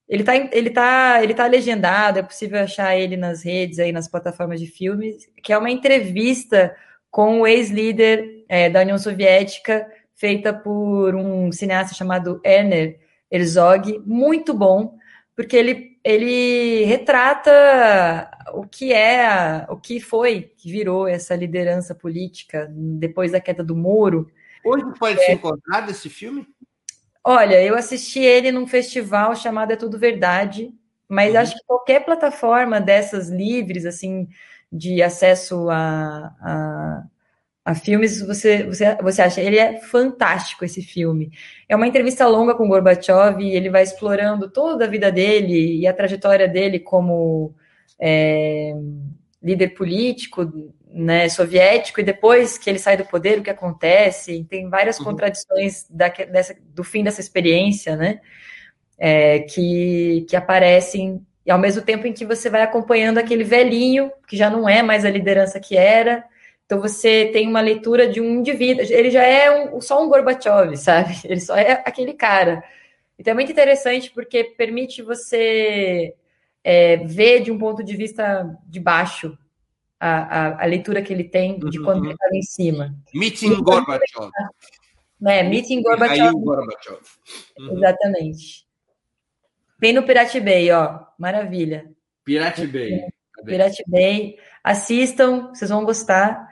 ele tá, ele tá, ele tá legendado, é possível achar ele nas redes aí, nas plataformas de filmes, que é uma entrevista com o ex-líder é, da União Soviética, feita por um cineasta chamado Erner Herzog, muito bom, porque ele, ele retrata o que é, o que foi, que virou essa liderança política depois da queda do muro. Onde pode é, ser encontrado esse filme? Olha, eu assisti ele num festival chamado É Tudo Verdade, mas uhum. acho que qualquer plataforma dessas livres, assim, de acesso a, a, a, filmes, você, você, você acha. Ele é fantástico, esse filme. É uma entrevista longa com Gorbachev, e ele vai explorando toda a vida dele e a trajetória dele como é, líder político né, soviético e depois que ele sai do poder, o que acontece? Tem várias uhum. contradições da, dessa, do fim dessa experiência, né, é, que, que aparecem e ao mesmo tempo em que você vai acompanhando aquele velhinho que já não é mais a liderança que era. Então você tem uma leitura de um indivíduo, ele já é um, só um Gorbachev, sabe? Ele só é aquele cara. Então é muito interessante porque permite você é, ver de um ponto de vista de baixo a, a, a leitura que ele tem de quando uhum. ele estava em cima. Meeting Gorbachev. Né, Meeting Gorbachev. Gorbachev. Uhum. Exatamente. Tem no Pirate Bay, ó. Maravilha. Pirate Bay. Pirate Bay. Assistam, vocês vão gostar.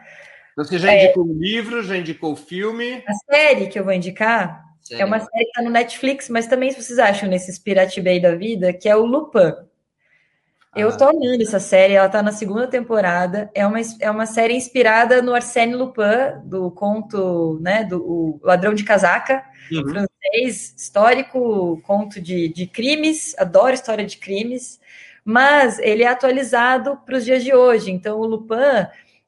Você já indicou o é, um livro, já indicou o filme? A série que eu vou indicar série. é uma série que está no Netflix, mas também se vocês acham nesses Pirate Bay da vida, que é o Lupin. Eu tô amando essa série, ela tá na segunda temporada. É uma, é uma série inspirada no Arsène Lupin, do conto, né, do Ladrão de Casaca, uhum. francês, histórico, conto de, de crimes, adoro história de crimes, mas ele é atualizado para os dias de hoje. Então, o Lupin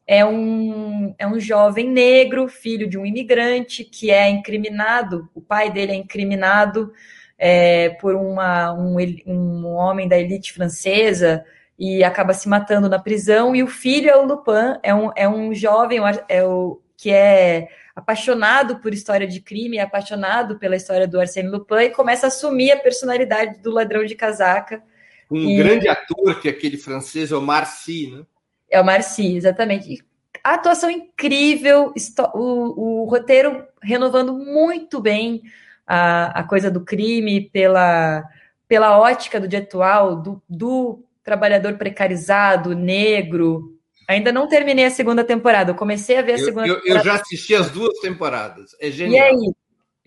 é um, é um jovem negro, filho de um imigrante, que é incriminado, o pai dele é incriminado é, por uma, um, um homem da elite francesa e acaba se matando na prisão. E o filho é o Lupin, é um, é um jovem é o, que é apaixonado por história de crime, é apaixonado pela história do Arsène Lupin e começa a assumir a personalidade do ladrão de casaca. Um e... grande ator, que é aquele francês, é o Marcy, né? É o Marcy, exatamente. A atuação incrível, o, o roteiro renovando muito bem a, a coisa do crime pela, pela ótica do dia atual, do, do trabalhador precarizado, negro. Ainda não terminei a segunda temporada, eu comecei a ver a segunda eu, temporada. Eu já assisti as duas temporadas, é genial. E aí?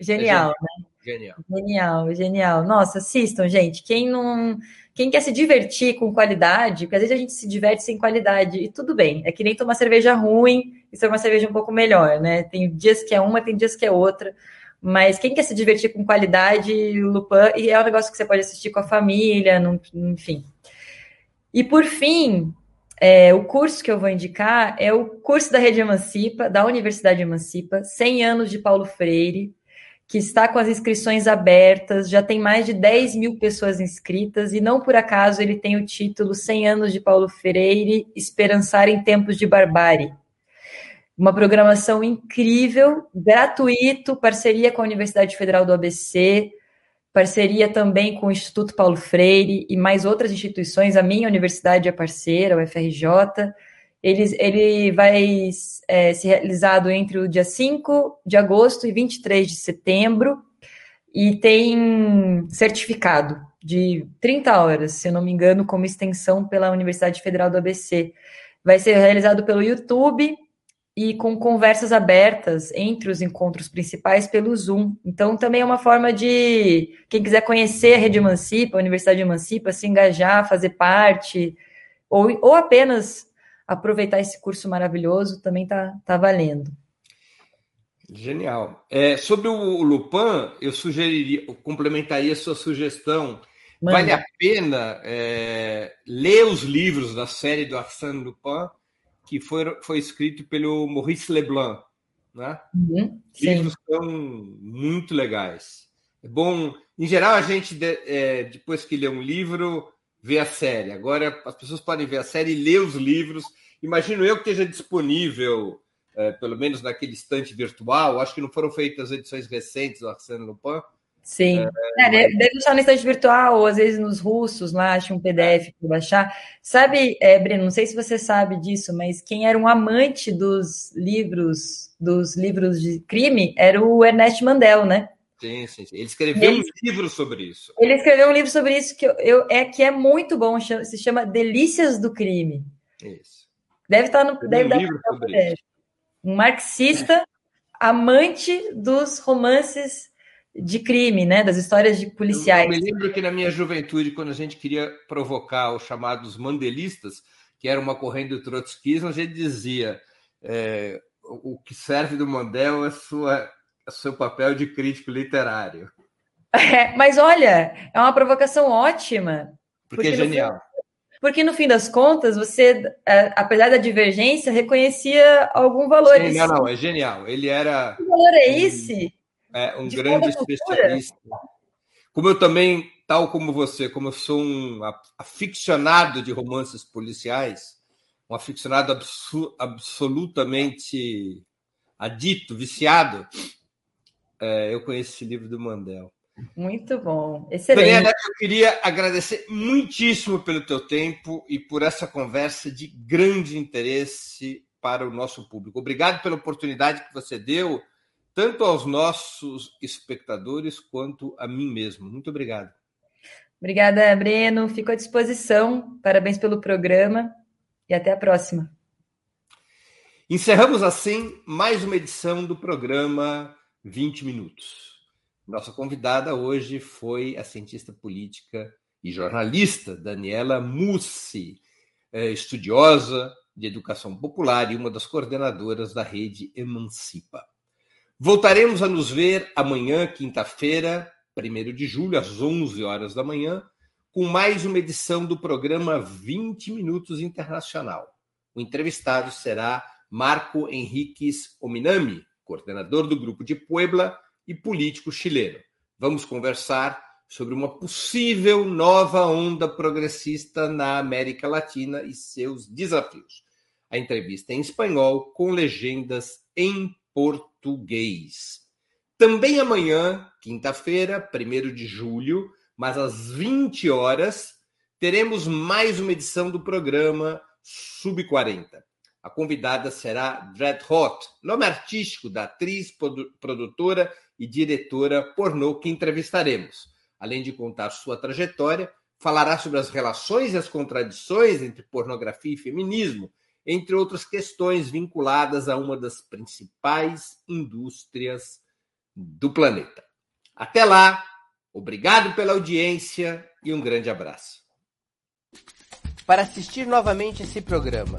Genial, é genial. né? Genial. Genial, genial. Nossa, assistam, gente. Quem não. Quem quer se divertir com qualidade, porque às vezes a gente se diverte sem qualidade, e tudo bem. É que nem tomar cerveja ruim e ser uma cerveja um pouco melhor, né? Tem dias que é uma, tem dias que é outra. Mas quem quer se divertir com qualidade, Lupin, e é um negócio que você pode assistir com a família, enfim. E por fim, é, o curso que eu vou indicar é o curso da Rede Emancipa, da Universidade Emancipa, 100 anos de Paulo Freire, que está com as inscrições abertas, já tem mais de 10 mil pessoas inscritas, e não por acaso ele tem o título 100 anos de Paulo Freire, Esperançar em Tempos de Barbárie. Uma programação incrível, gratuito, parceria com a Universidade Federal do ABC, parceria também com o Instituto Paulo Freire e mais outras instituições. A minha universidade é parceira, o FRJ. Ele, ele vai é, ser realizado entre o dia 5 de agosto e 23 de setembro e tem certificado de 30 horas, se não me engano, como extensão pela Universidade Federal do ABC. Vai ser realizado pelo YouTube e com conversas abertas entre os encontros principais pelo Zoom. Então, também é uma forma de quem quiser conhecer a Rede Emancipa, a Universidade Emancipa, se engajar, fazer parte, ou, ou apenas aproveitar esse curso maravilhoso, também está tá valendo. Genial. É, sobre o Lupin, eu sugeriria, eu complementaria a sua sugestão. Manda. Vale a pena é, ler os livros da série do Arsène Lupin que foi, foi escrito pelo Maurice Leblanc. Né? Uhum, Livros são muito legais. É bom, em geral, a gente, é, depois que lê um livro, vê a série. Agora, as pessoas podem ver a série e ler os livros. Imagino eu que esteja disponível, é, pelo menos naquele estante virtual. Acho que não foram feitas edições recentes do Arsène Lupin, Sim. É, é, deve deixar no estante virtual, ou às vezes nos russos, lá acha um PDF para baixar. Sabe, é, Breno, não sei se você sabe disso, mas quem era um amante dos livros, dos livros de crime, era o Ernest Mandel, né? Sim, sim. Ele escreveu ele, um livro sobre isso. Ele escreveu um livro sobre isso que eu, eu é que é muito bom, se chama Delícias do Crime. Isso. Deve estar no. Deve um dar livro sobre isso. Um marxista amante dos romances de crime, né? Das histórias de policiais. Eu me lembro que na minha juventude, quando a gente queria provocar os chamados mandelistas, que era uma corrente do trotskismo, a gente dizia é, o que serve do Mandel é, sua, seu papel de crítico literário. É, mas olha, é uma provocação ótima. Porque, porque é genial. porque no fim das contas, você, é, apesar da divergência, reconhecia algum valor. Sim, não, não, é genial. Ele era. Que valor é esse? É, um grande especialista. Como eu também, tal como você, como eu sou um aficionado de romances policiais, um aficionado absolutamente adito, viciado, é, eu conheço esse livro do Mandel. Muito bom, excelente. Daniela, eu queria agradecer muitíssimo pelo teu tempo e por essa conversa de grande interesse para o nosso público. Obrigado pela oportunidade que você deu tanto aos nossos espectadores quanto a mim mesmo. Muito obrigado. Obrigada, Breno. Fico à disposição. Parabéns pelo programa e até a próxima. Encerramos assim mais uma edição do programa 20 Minutos. Nossa convidada hoje foi a cientista política e jornalista Daniela Mussi, é, estudiosa de educação popular e uma das coordenadoras da rede Emancipa. Voltaremos a nos ver amanhã, quinta-feira, 1 de julho, às 11 horas da manhã, com mais uma edição do programa 20 Minutos Internacional. O entrevistado será Marco Henriques Ominami, coordenador do Grupo de Puebla e político chileno. Vamos conversar sobre uma possível nova onda progressista na América Latina e seus desafios. A entrevista é em espanhol com legendas em português. Também amanhã, quinta-feira, 1 de julho, mas às 20 horas, teremos mais uma edição do programa Sub 40. A convidada será Dread Hot, nome artístico da atriz, produtora e diretora pornô que entrevistaremos. Além de contar sua trajetória, falará sobre as relações e as contradições entre pornografia e feminismo, entre outras questões vinculadas a uma das principais indústrias do planeta. Até lá, obrigado pela audiência e um grande abraço. Para assistir novamente esse programa